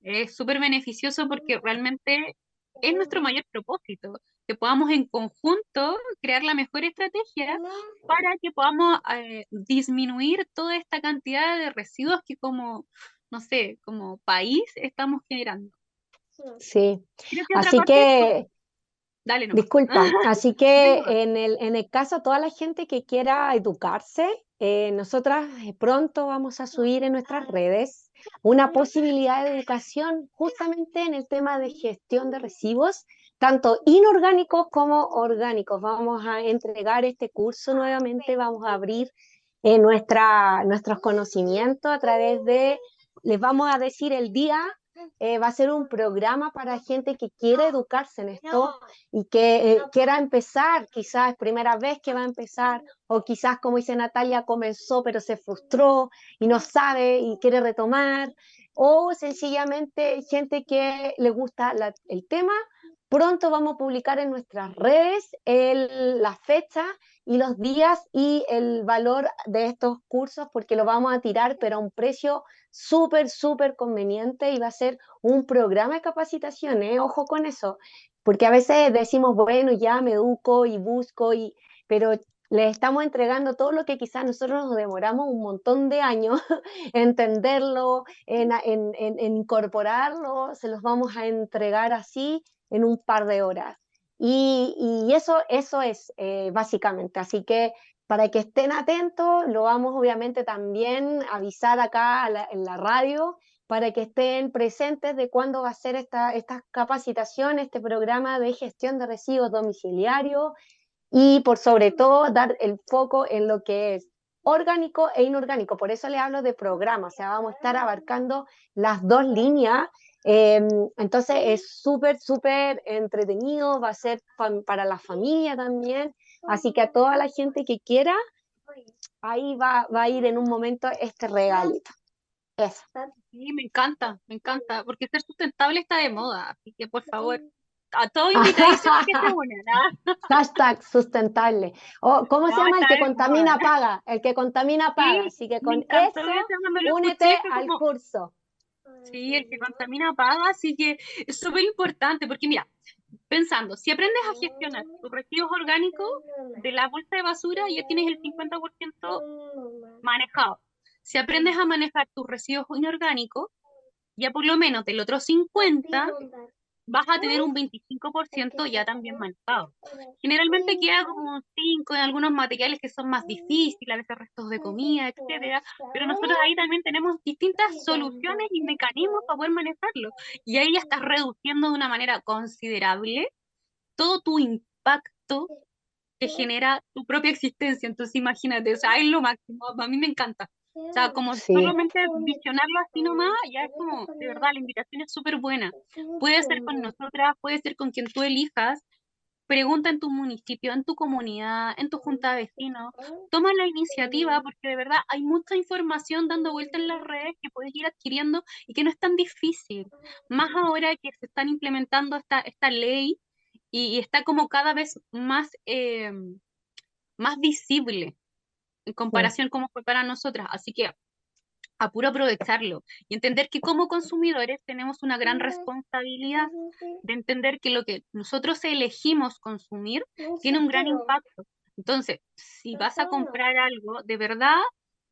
es súper beneficioso porque realmente es nuestro mayor propósito, que podamos en conjunto crear la mejor estrategia para que podamos eh, disminuir toda esta cantidad de residuos que como, no sé, como país estamos generando. Sí, así que... Disculpa, así que en el, en el caso, toda la gente que quiera educarse, eh, nosotras eh, pronto vamos a subir en nuestras redes una posibilidad de educación justamente en el tema de gestión de residuos, tanto inorgánicos como orgánicos. Vamos a entregar este curso nuevamente, vamos a abrir eh, nuestra, nuestros conocimientos a través de, les vamos a decir el día eh, va a ser un programa para gente que quiere educarse en esto y que eh, quiera empezar, quizás primera vez que va a empezar, o quizás como dice Natalia, comenzó pero se frustró y no sabe y quiere retomar, o sencillamente gente que le gusta el tema. Pronto vamos a publicar en nuestras redes el, la fecha y los días y el valor de estos cursos porque lo vamos a tirar pero a un precio súper, súper conveniente y va a ser un programa de capacitación, ¿eh? ojo con eso, porque a veces decimos, bueno, ya me educo y busco, y, pero le estamos entregando todo lo que quizás nosotros nos demoramos un montón de años entenderlo, en, incorporarlo, se los vamos a entregar así en un par de horas. Y, eso, eso es eh, básicamente. Así que para que estén atentos, lo vamos obviamente también a avisar acá en la radio para que estén presentes de cuándo va a ser esta, esta capacitación, este programa de gestión de residuos domiciliarios y por sobre todo dar el foco en lo que es orgánico e inorgánico. Por eso le hablo de programa, o sea, vamos a estar abarcando las dos líneas. Em, entonces es súper, súper entretenido, va a ser para la familia también Así que a toda la gente que quiera, ahí va, va a ir en un momento este regalito. Eso. Sí, me encanta, me encanta, porque ser sustentable está de moda, así que por favor, a todos invitadísimos que se unan. ¿ah? Hashtag sustentable. O, ¿Cómo se llama? El que contamina paga. El que contamina paga. así que con eso, únete al curso. Sí, el que contamina paga, así que es súper importante, porque mira, pensando, si aprendes a gestionar tus residuos orgánicos de la bolsa de basura, ya tienes el 50% manejado. Si aprendes a manejar tus residuos inorgánicos, ya por lo menos del otro 50% vas a tener un 25% ya también manejado. Generalmente queda como 5 en algunos materiales que son más difíciles, a veces restos de comida, etcétera, pero nosotros ahí también tenemos distintas soluciones y mecanismos para poder manejarlo. Y ahí ya estás reduciendo de una manera considerable todo tu impacto que genera tu propia existencia. Entonces imagínate, o sea, es lo máximo, a mí me encanta. O sea, como solamente visionarlo así nomás, ya es como, de verdad, la invitación es súper buena. Puede ser con nosotras, puede ser con quien tú elijas, pregunta en tu municipio, en tu comunidad, en tu junta de vecinos, toma la iniciativa porque de verdad hay mucha información dando vuelta en las redes que puedes ir adquiriendo y que no es tan difícil. Más ahora que se están implementando esta, esta ley y, está como cada vez más, eh, más visible en comparación con cómo fue para nosotras. Así que a puro aprovecharlo y entender que como consumidores tenemos una gran responsabilidad de entender que lo que nosotros elegimos consumir tiene un gran impacto. Entonces, si vas a comprar algo, de verdad,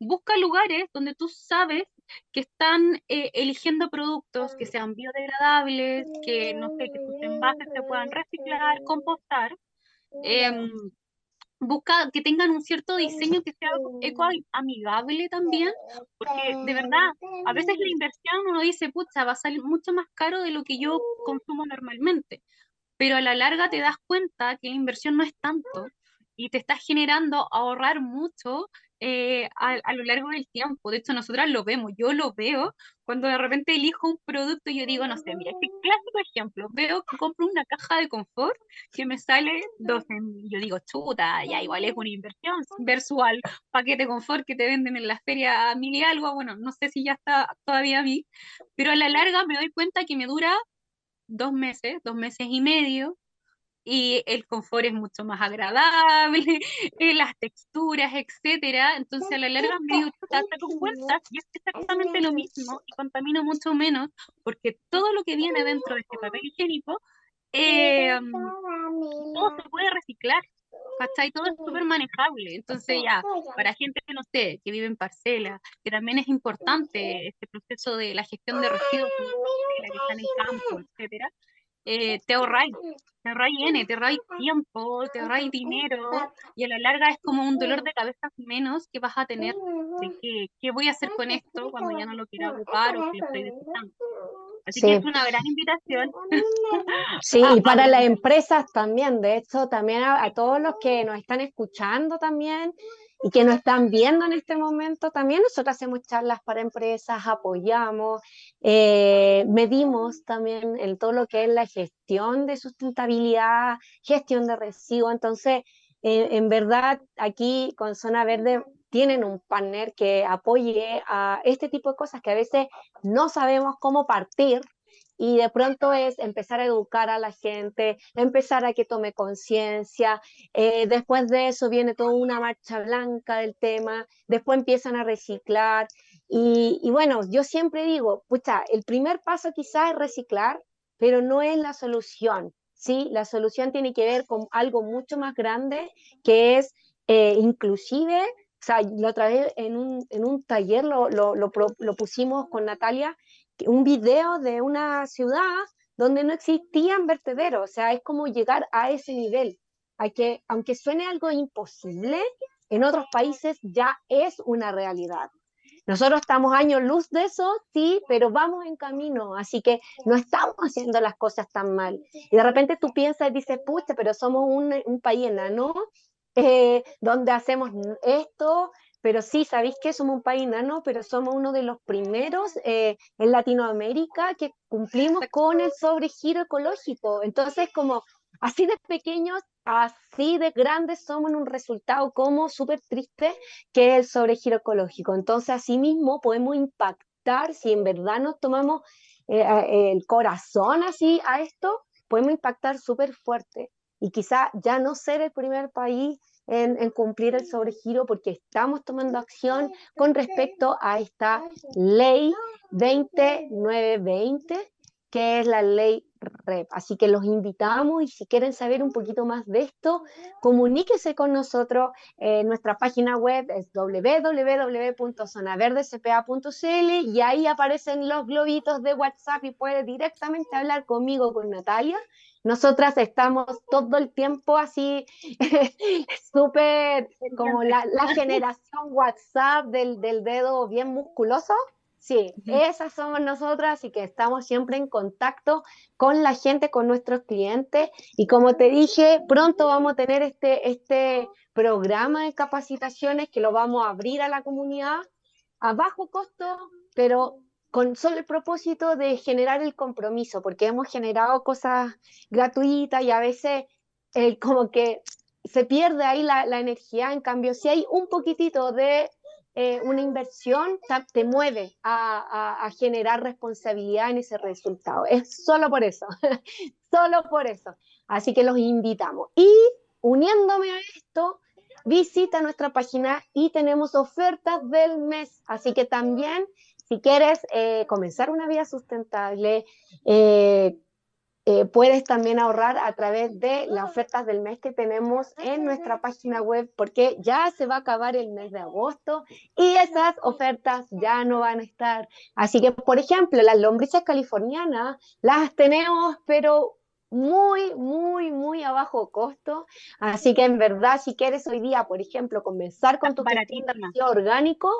busca lugares donde tú sabes que están eh, eligiendo productos que sean biodegradables, que no sé, que sus envases se puedan reciclar, compostar. Em, busca que tengan un cierto diseño que sea eco amigable también, porque de verdad, a veces la inversión uno dice, pucha, va a salir mucho más caro de lo que yo consumo normalmente, pero a la larga te das cuenta que la inversión no es tanto y te estás generando ahorrar mucho eh, a, lo largo del tiempo. De hecho, nosotras lo vemos, yo lo veo cuando de repente elijo un producto y yo digo, no sé, mira, este clásico ejemplo, veo que compro una caja de confort que me sale 12 yo digo, chuta, ya igual es una inversión versus al paquete confort que te venden en la feria mil y algo, bueno, no sé si ya está todavía a mí, pero a la larga me doy cuenta que me dura dos meses, dos meses y medio, y el confort es mucho más agradable, eh, las texturas, etcétera. Entonces a la larga me digo, con cuenta y es exactamente lo mismo y contamina mucho menos porque todo lo que viene dentro de este papel higiénico eh, todo se puede reciclar. ¿Cachai? Todo es súper manejable. Entonces ya, para gente que no sé, que vive en parcela, que también es importante este proceso de la gestión de residuos, que están en campo, etcétera, eh, te ahorráis, te ahorráis N, te ahorráis tiempo, te ahorráis dinero, y a la larga es como un dolor de cabeza menos que vas a tener de que, qué voy a hacer con esto cuando ya no lo quiero ocupar o que lo estoy necesitando. Así que es una gran invitación. Sí, y para las empresas también, de hecho, también a todos los que nos están escuchando también, y que nos están viendo en este momento, también nosotros hacemos charlas para empresas, apoyamos, eh, medimos también el, todo lo que es la gestión de sustentabilidad, gestión de residuos. Entonces, eh, en verdad, aquí con Zona Verde tienen un partner que apoye a este tipo de cosas que a veces no sabemos cómo partir, y de pronto es empezar a educar a la gente, empezar a que tome conciencia, eh, después de eso viene toda una marcha blanca del tema, después empiezan a reciclar y, y bueno, yo siempre digo, pucha, el primer paso quizás es reciclar, pero no es la solución, ¿sí? La solución tiene que ver con algo mucho más grande que es eh, inclusive o sea, la otra vez en un, en un taller lo, lo, lo, lo, pusimos con Natalia, un video de una ciudad donde no existían vertederos, o sea, es como llegar a ese nivel, hay que, aunque suene algo imposible, en otros países ya es una realidad. Nosotros estamos años luz de eso, sí, pero vamos en camino, así que no estamos haciendo las cosas tan mal. Y de repente tú piensas y dices, pucha, pero somos un, un país enano, eh, donde hacemos esto, pero sí, sabéis que somos un país nano, pero somos uno de los primeros eh, en Latinoamérica que cumplimos con el sobregiro ecológico. Entonces, como así de pequeños, así de grandes somos en un resultado como súper triste que es el sobregiro ecológico. Entonces, así mismo podemos impactar, si en verdad nos tomamos eh, el corazón así a esto, podemos impactar súper fuerte. Y quizá ya no ser el primer país en, cumplir el sobregiro porque estamos tomando acción con respecto a esta ley 20920, que es la ley REP. Así que los invitamos y si quieren saber un poquito más de esto, comuníquese con nosotros. en nuestra página web es www.zonaverdecpa.cl y ahí aparecen los globitos de WhatsApp y puede directamente hablar conmigo, con Natalia, nosotras estamos todo el tiempo así, súper como la, generación WhatsApp del, dedo bien musculoso. Sí, esas somos nosotras y que estamos siempre en contacto con la gente, con nuestros clientes. Y como te dije, pronto vamos a tener este, este programa de capacitaciones que lo vamos a abrir a la comunidad a bajo costo, pero con solo el propósito de generar el compromiso, porque hemos generado cosas gratuitas y a veces eh, como que se pierde ahí la, energía, en cambio, si hay un poquitito de eh, una inversión, te mueve a, a, generar responsabilidad en ese resultado. Es solo por eso, solo por eso. Así que los invitamos. Y uniéndome a esto, visita nuestra página y tenemos ofertas del mes. Así que también, si quieres eh, comenzar una vida sustentable, eh, eh, puedes también ahorrar a través de las ofertas del mes que tenemos en nuestra página web, porque ya se va a acabar el mes de agosto y esas ofertas ya no van a estar. Así que, por ejemplo, las lombrices californianas las tenemos, pero muy, muy, muy a bajo costo. Así que en verdad, si quieres hoy día, por ejemplo, comenzar con tu gestión orgánico,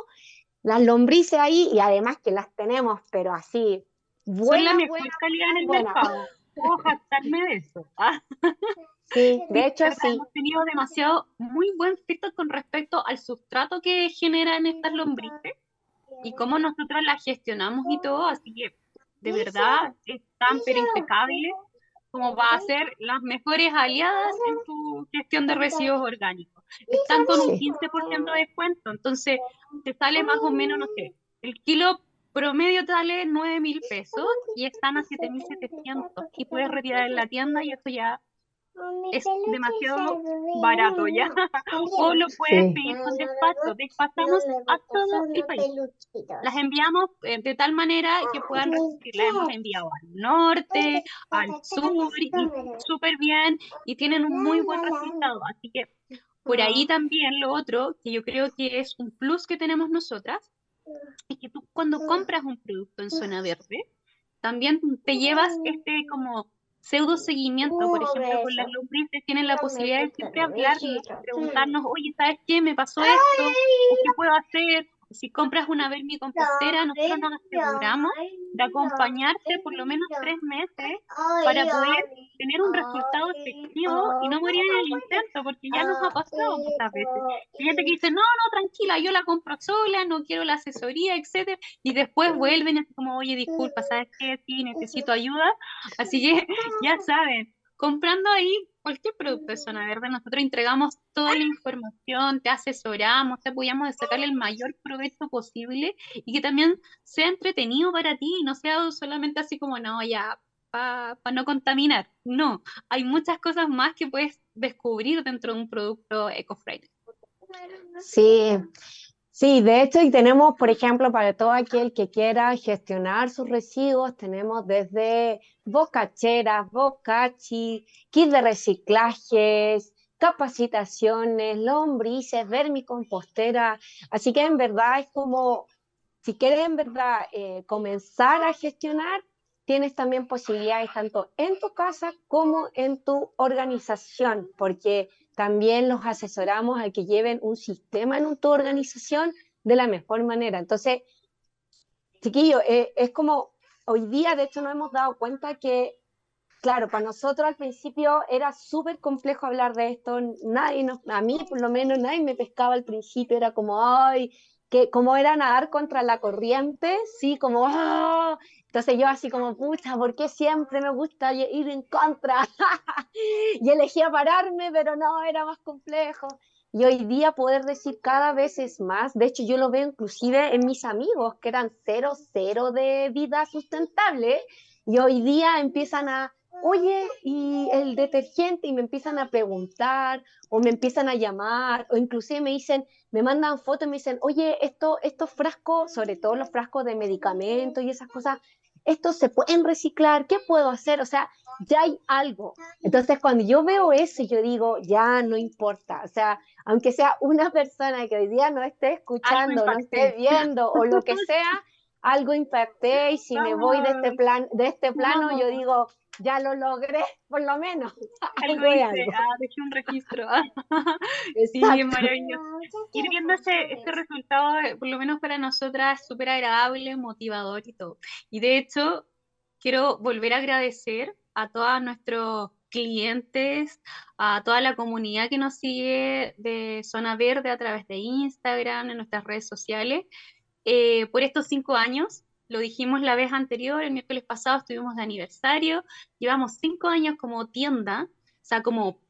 las lombrices ahí, y además que las tenemos, pero así, buena, Son la mejor calidad en el mercado. Puedo jactarme de eso. Ah. Sí, de hecho sí. Hemos tenido demasiado, muy buen feedback con respecto al sustrato que generan estas lombrices y cómo nosotros las gestionamos y todo, así que de verdad están pero impecables como va a ser las mejores aliadas en tu gestión de residuos orgánicos. Están con un 15% de descuento, entonces te sale más o menos, no sé, el kilo promedio te sale 9 mil pesos y están a 7.700 y puedes retirar en la tienda y esto ya es demasiado barato ya. o lo puedes pedir con despacho. Despachamos a todo el país. Las enviamos eh, de tal manera que puedan recibir. Las hemos enviado al norte, al sur, y súper bien, y tienen un muy buen resultado. Así que por ahí también lo otro, que yo creo que es un plus que tenemos nosotras, es que tú cuando compras un producto en zona verde, también te llevas este como pseudo seguimiento, por ejemplo, con las lombrices, tienen la posibilidad de siempre hablar, preguntarnos, oye, ¿sabes qué? Me pasó esto, ¿qué puedo hacer? Si compras una vermicompostera, nosotros nos aseguramos de acompañarte por lo menos tres meses para poder tener un resultado efectivo y no morir en el intento, porque ya nos ha pasado muchas veces. Gente que dice, no, no, tranquila, yo la compro sola, no quiero la asesoría, etcétera, y después vuelven así como, oye, disculpa, ¿sabes qué? Sí, necesito ayuda. Así que ya saben, comprando ahí cualquier producto de Zona Verde, nosotros entregamos toda la información, te asesoramos, te apoyamos de sacarle el mayor provecho posible y que también sea entretenido para ti no sea solamente así como, no, ya, para no contaminar. No, hay muchas cosas más que puedes descubrir dentro de un producto eco-friendly. Sí, Sí, de hecho, y tenemos, por ejemplo, para todo aquel que quiera gestionar sus residuos, tenemos desde bocacheras, bocachi, kit de reciclajes, capacitaciones, lombrices, vermicompostera. Así que en verdad es como, si quieres en verdad eh, comenzar a gestionar, tienes también posibilidades tanto en tu casa como en tu organización, porque también los asesoramos a que lleven un sistema en tu organización de la mejor manera. Entonces, chiquillo, eh, es como hoy día, de hecho, nos hemos dado cuenta que, claro, para nosotros al principio era súper complejo hablar de esto. Nadie a mí por lo menos, nadie me pescaba al principio, era como, ay, que como era nadar contra la corriente, sí, como, ¡ah! Entonces yo así como, pucha, ¿por qué siempre me gusta ir en contra? y elegía pararme, pero no, era más complejo. Y hoy día poder decir cada vez es más, de hecho yo lo veo inclusive en mis amigos que eran cero, cero de vida sustentable, y hoy día empiezan a, oye, y el detergente, y me empiezan a preguntar, o me empiezan a llamar, o inclusive me dicen, me mandan fotos y me dicen, oye, esto, estos frascos, sobre todo los frascos de medicamentos y esas cosas, estos se pueden reciclar, ¿qué puedo hacer? O sea, ya hay algo. Entonces, cuando yo veo eso, yo digo, ya no importa. O sea, aunque sea una persona que hoy día no esté escuchando, no esté viendo o lo que sea, algo impacté y si me voy de este plan, de este plano, yo digo, ya lo logré, por lo menos. Algo hice, ah, dejé un registro. sí, maravilloso. Ir viendo ese, este resultado, eh, por lo menos para nosotras, es súper agradable, motivador y todo. Y de hecho, quiero volver a agradecer a todos nuestros clientes, a toda la comunidad que nos sigue de Zona Verde a través de Instagram, en nuestras redes sociales, eh, por estos cinco años lo dijimos la vez anterior, el miércoles pasado estuvimos de aniversario, llevamos cinco años como tienda, o sea, como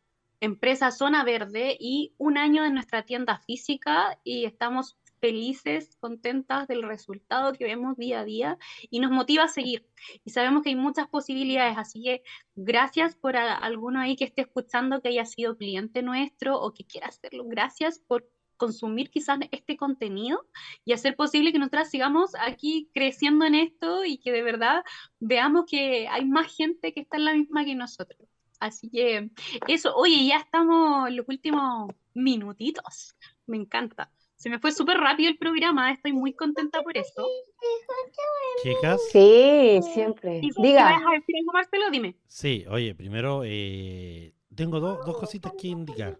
empresa Zona Verde y un año en nuestra tienda física y estamos felices, contentas del resultado que vemos día a día y nos motiva a seguir. Y sabemos que hay muchas posibilidades, así que gracias por alguno ahí que esté escuchando que haya sido cliente nuestro o que quiera hacerlo. Gracias por consumir quizás este contenido y hacer posible que nosotras sigamos aquí creciendo en esto y que de verdad veamos que hay más gente que está en la misma que nosotros. Así que eso, oye, ya estamos en los últimos minutitos. Me encanta. Se me fue súper rápido el programa, estoy muy contenta por eso. Chicas. Sí, siempre. Diga. Marcelo? Dime. Sí, oye, primero eh, tengo dos cositas que indicar.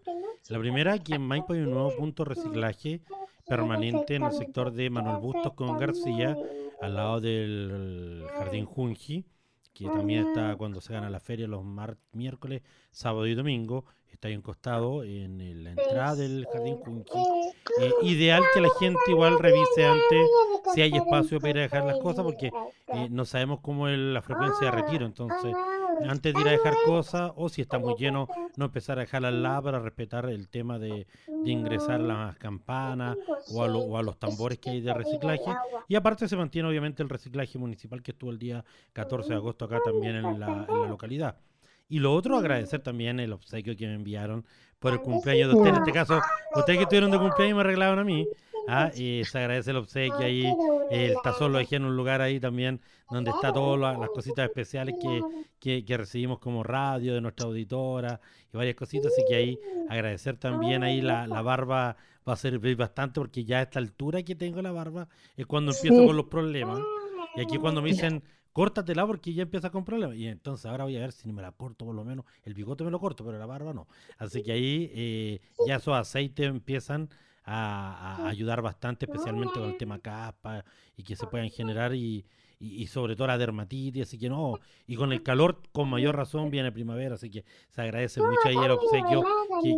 La primera, que en Maipo hay un nuevo punto de reciclaje permanente en el sector de Manuel Bustos con García, al lado del Jardín Junji, que también está cuando se gana la feria los miércoles, sábado y domingo está ahí encostado en la entrada del jardín Kunki. Eh, ideal que la gente igual revise antes si hay espacio para ir a dejar las cosas, porque eh, no sabemos cómo es la frecuencia de retiro. Entonces, antes de ir a dejar cosas, o si está muy lleno, no empezar a dejar al lado para respetar el tema de, ingresar las campanas o a, los tambores que hay de reciclaje. Y aparte se mantiene obviamente el reciclaje municipal que estuvo el día 14 de agosto acá también en la localidad. Y lo otro, agradecer también el obsequio que me enviaron por el cumpleaños de usted. En este caso, ustedes que estuvieron de cumpleaños me arreglaron a mí. ¿ah? Y se agradece el obsequio ahí. El tazón lo dejé en un lugar ahí también donde está todas las cositas especiales que, que, recibimos como radio de nuestra auditora y varias cositas. Así que ahí agradecer también ahí la, la barba va a servir bastante porque ya a esta altura que tengo la barba es cuando empiezo con los problemas. Y aquí cuando me dicen córtatela porque ya empieza con problemas. Y entonces ahora voy a ver si me la corto por lo menos. El bigote me lo corto, pero la barba no. Así que ahí eh, ya esos aceites empiezan a, ayudar bastante, especialmente con el tema capa y que se puedan generar y, y, sobre todo la dermatitis, así que no, y con el calor con mayor razón viene primavera, así que se agradece mucho ahí el obsequio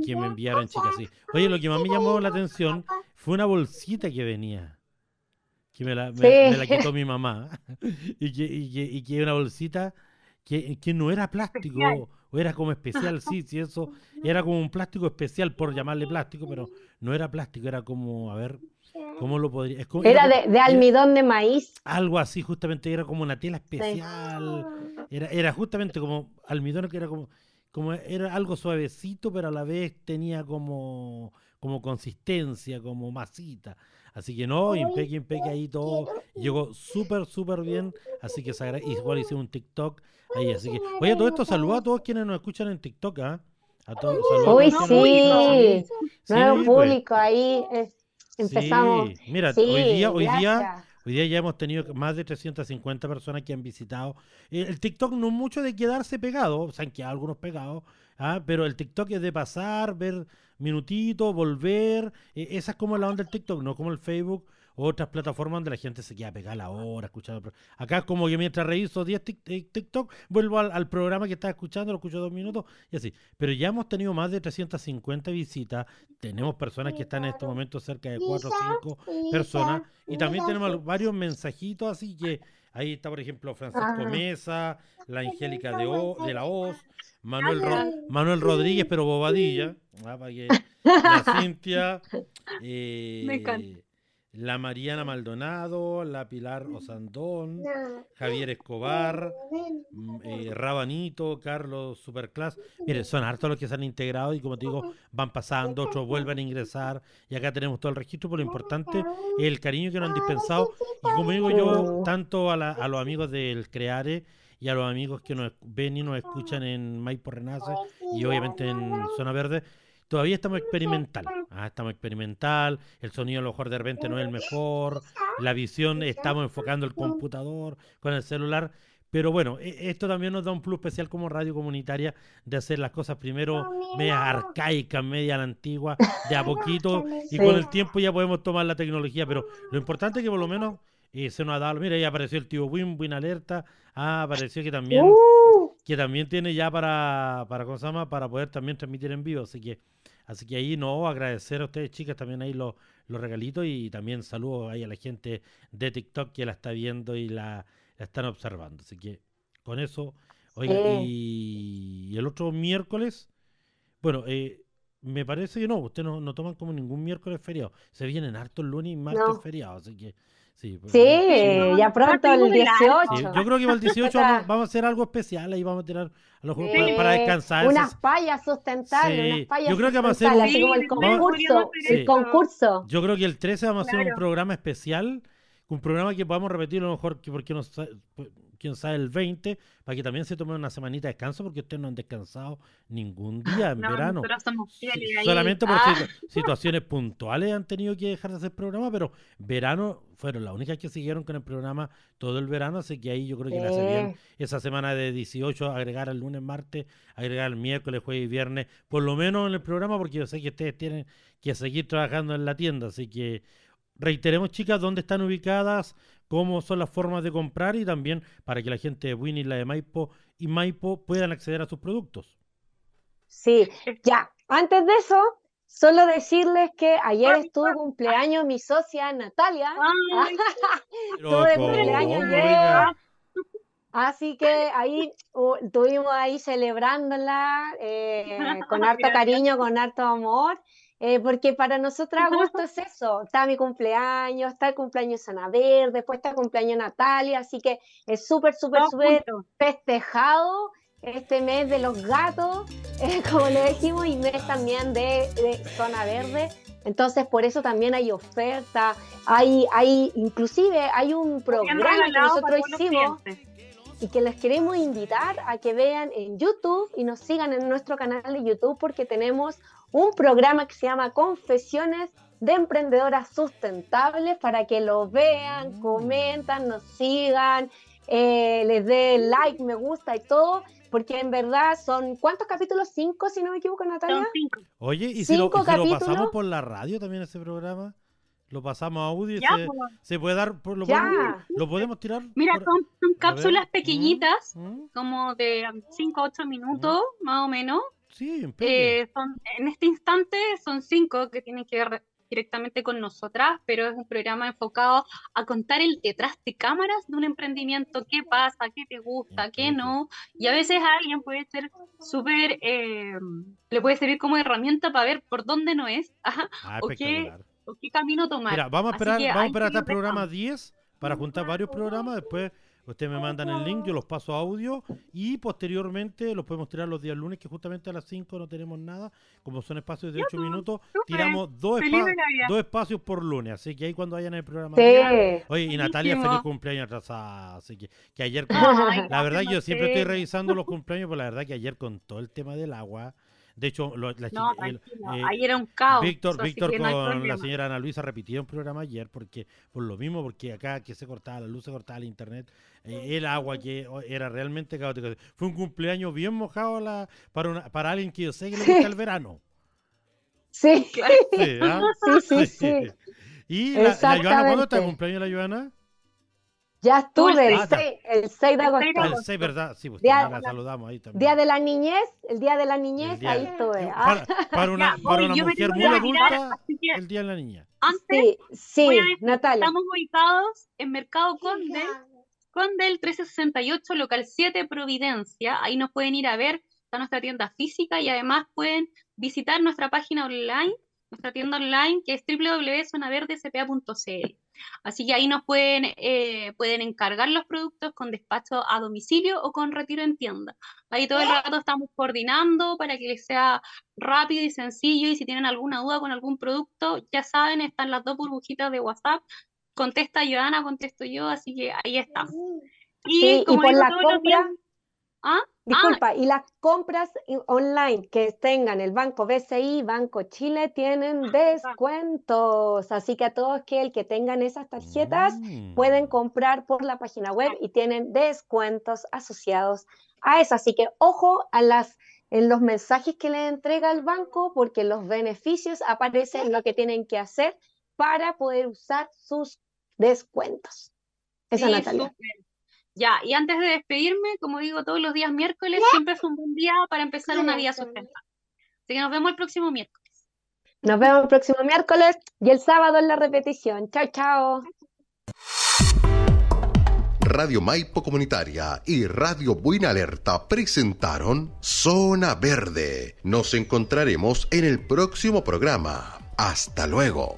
que, me enviaron chicas. Sí. Oye, lo que más me llamó la atención fue una bolsita que venía que me la, quitó mi mamá, y que, y que, una bolsita que, que no era plástico, o era como especial, sí, sí, eso era como un plástico especial, por llamarle plástico, pero no era plástico, era como, a ver, ¿cómo lo podría? era, de, almidón de maíz. Algo así, justamente, era como una tela especial, era, era justamente como almidón, que era como, como, era algo suavecito, pero a la vez tenía como, como consistencia, como masita. Así que no, impeque, impeque ahí todo. Llegó súper, súper bien. Así que igual hice un TikTok ahí. Así que, oye, todo esto saluda a todos quienes nos escuchan en TikTok, ¿ah? A todos. Uy, sí. Nuevo pues. público ahí. empezamos. Sí. Mira, hoy día, hoy día. Hoy día ya hemos tenido más de 350 personas que han visitado. El TikTok no mucho de quedarse pegado, o sea, han quedado algunos pegados, ¿ah? pero el TikTok es de pasar, ver minutito, volver. E, esa es como la onda del TikTok, no como el Facebook otras plataformas donde la gente se queda pegada la hora escuchando. Acá es como que mientras reviso 10 eh, TikTok, vuelvo al, programa que estaba escuchando, lo escucho dos minutos y así. Pero ya hemos tenido más de 350 visitas. Tenemos personas que están en estos momentos cerca de 4 o 5 personas. Y también tenemos varios mensajitos, así que ahí está, por ejemplo, Francisco Mesa, la Angélica de, de la Oz, Manuel, Manuel Rodríguez, pero Bobadilla. Ah, la Cintia. Eh, la Mariana Maldonado, la Pilar Osandón, Javier Escobar, mm, eh, Rabanito, Carlos Superclass. Mire, son hartos los que se han integrado y como te digo, van pasando, otros vuelven a ingresar y acá tenemos todo el registro, pero lo importante es el cariño que nos han dispensado y como digo yo, tanto a, a los amigos del Creare y a los amigos que nos ven y nos escuchan en Maipo Renace y obviamente en Zona Verde. Todavía estamos experimental, ah, estamos experimental, el sonido a lo mejor de repente no es el mejor, la visión estamos enfocando el computador con el celular, pero bueno, e, esto también nos da un plus especial como radio comunitaria de hacer las cosas primero media arcaicas, media la antigua, de a poquito, y con el tiempo ya podemos tomar la tecnología, pero lo importante es que por lo menos y se nos ha dado, mira, ahí apareció el tío Win, Win Alerta, ah, apareció que también, ¡Uh! Que también tiene ya para, para, ¿cómo se llama? Para poder también transmitir en vivo, así que, así que ahí no, agradecer a ustedes chicas también ahí los, los regalitos y también saludos ahí a la gente de TikTok que la está viendo y la, están observando, así que con eso, oiga, y, el otro miércoles Bueno, eh, me parece que no, ustedes no, no toman como ningún miércoles feriado. Se vienen hartos lunes y martes No. feriados, así que sí. pues, Sí, eh, ya pronto el Partimos del alto. 18. sí, yo creo que para el 18 O sea, vamos, vamos a hacer algo especial, ahí vamos a tirar a los juegos para, para descansar. Unas payas sustentables, Sí, unas payas yo creo que vamos a hacer sustentables, un- así como el Sí, concurso, el concurso. Yo creo que el 13 vamos a hacer un programa especial, un programa que podamos repetir a lo mejor, que porque no sa- pues, quién sabe, el 20, para que también se tomen una semanita de descanso, porque ustedes no han descansado ningún día en No, verano. fieles solamente por Ah, situ- situaciones puntuales han tenido que dejar de hacer programa, pero verano fueron las únicas que siguieron con el programa todo el verano, así que ahí yo creo que le hace bien esa semana de 18 agregar el lunes, martes, agregar el miércoles, jueves y viernes, por lo menos en el programa, porque yo sé que ustedes tienen que seguir trabajando en la tienda, así que reiteremos chicas dónde están ubicadas, cómo son las formas de comprar y también para que la gente de Winnie, la de Maipo y Maipo puedan acceder a sus productos. Sí, ya. Antes de eso, solo decirles que ayer estuvo de cumpleaños mi socia Natalia. Estuvo de cumpleaños ¿cómo, ayer. Así que ahí uh, estuvimos ahí celebrándola eh, con harto cariño, con harto amor, eh, porque para nosotras agosto es eso, está mi cumpleaños, está el cumpleaños de Ana Verde, después está el cumpleaños de Natalia, así que es súper, súper, súper festejado este mes de los gatos, eh, como le decimos, y mes también de, de zona verde. Entonces, por eso también hay oferta, hay, hay, inclusive hay un programa que nosotros hicimos y que les queremos invitar a que vean en YouTube y nos sigan en nuestro canal de YouTube porque tenemos un programa que se llama Confesiones de Emprendedoras Sustentables para que lo vean, Mm. comentan, nos sigan, eh, les den like, me gusta y todo, porque en verdad son, ¿cuántos capítulos? ¿Cinco, si no me equivoco, Natalia? Son cinco. Oye, ¿y si, lo, Cinco y si lo pasamos por la radio también ese programa? ¿Lo pasamos a audio? y Ya, se, pues. se puede dar, por, lo, Ya. podemos, lo podemos tirar? Mira, por- son, son cápsulas ¿mm? pequeñitas, ¿Mm? como de 5 a 8 minutos, más o menos. Sí. Eh, son, en este instante son cinco que tienen que ver directamente con nosotras, pero es un programa enfocado a contar el detrás de cámaras de un emprendimiento, qué pasa, qué te gusta, qué no, y a veces a alguien puede ser súper, eh, le puede servir como herramienta para ver por dónde no es, ajá, Ah, o qué- o qué camino tomar. Mira, vamos a esperar, vamos a esperar hasta el programa dejamos. 10 para juntar varios programas. Después ustedes me mandan el link, yo los paso a audio y posteriormente los podemos tirar los días lunes, que justamente a las 5 no tenemos nada. Como son espacios de 8 minutos, súper. tiramos dos, espa- dos espacios por lunes. Así que ahí cuando vayan el programa. Sí. 10, Oye, y Natalia, feliz cumpleaños atrasada. Así que, que ayer, con- Ay, la verdad, yo siempre estoy revisando los cumpleaños, pero la verdad que ayer con todo el tema del agua. De hecho, lo- la No, chica- el- eh, ahí era un caos. Víctor, Víctor no con la señora Ana Luisa repitieron programa ayer porque por lo mismo, porque acá que se cortaba la luz, se cortaba el internet, eh, el agua que era realmente caótico. Fue un cumpleaños bien mojado la, para, una- para alguien que yo sé que le gusta el verano. Sí, Sí, ¿ah? sí, sí, sí. Y la, la Joana, ¿cuándo está el cumpleaños de la Joana? Ya estuve el Ah, está. 6, el 6 de agosto. 6 de Ah, el agosto. 6, ¿verdad? Sí, pues Día- la saludamos ahí también. Día de la niñez, el día de la niñez, día- ahí estuve. Ah, Para, para una, Ya, para una yo me mujer muy adulta, que el día de la niña. antes sí, sí, decir, Natalia. estamos ubicados en Mercado Conde, Conde el 1368, local 7, Providencia. Ahí nos pueden ir a ver, está nuestra tienda física y además pueden visitar nuestra página online, nuestra tienda online que es www.zonaverdecpa.cl. Así que ahí nos pueden, eh, pueden encargar los productos con despacho a domicilio o con retiro en tienda. Ahí todo el rato estamos coordinando para que les sea rápido y sencillo y si tienen alguna duda con algún producto, ya saben, están las dos burbujitas de WhatsApp. Contesta Joana, contesto yo, así que ahí estamos. Y Sí, y como por digo la los días, compra, ¿ah? Disculpa, y las compras online que tengan el Banco BCI, Banco Chile, tienen descuentos. Así que a todos que el que tengan esas tarjetas Mm. pueden comprar por la página web y tienen descuentos asociados a eso. Así que ojo a las en los mensajes que les entrega el banco, porque los beneficios aparecen lo que tienen que hacer para poder usar sus descuentos. Esa Sí, Natalia. súper. Ya, y antes de despedirme, como digo todos los días miércoles, siempre es un buen día para empezar una vida sustentable. Así que nos vemos el próximo miércoles. Nos vemos el próximo miércoles y el sábado en la repetición. Chao, chao. Radio Maipo Comunitaria y Radio Buena Alerta presentaron Zona Verde. Nos encontraremos en el próximo programa. Hasta luego.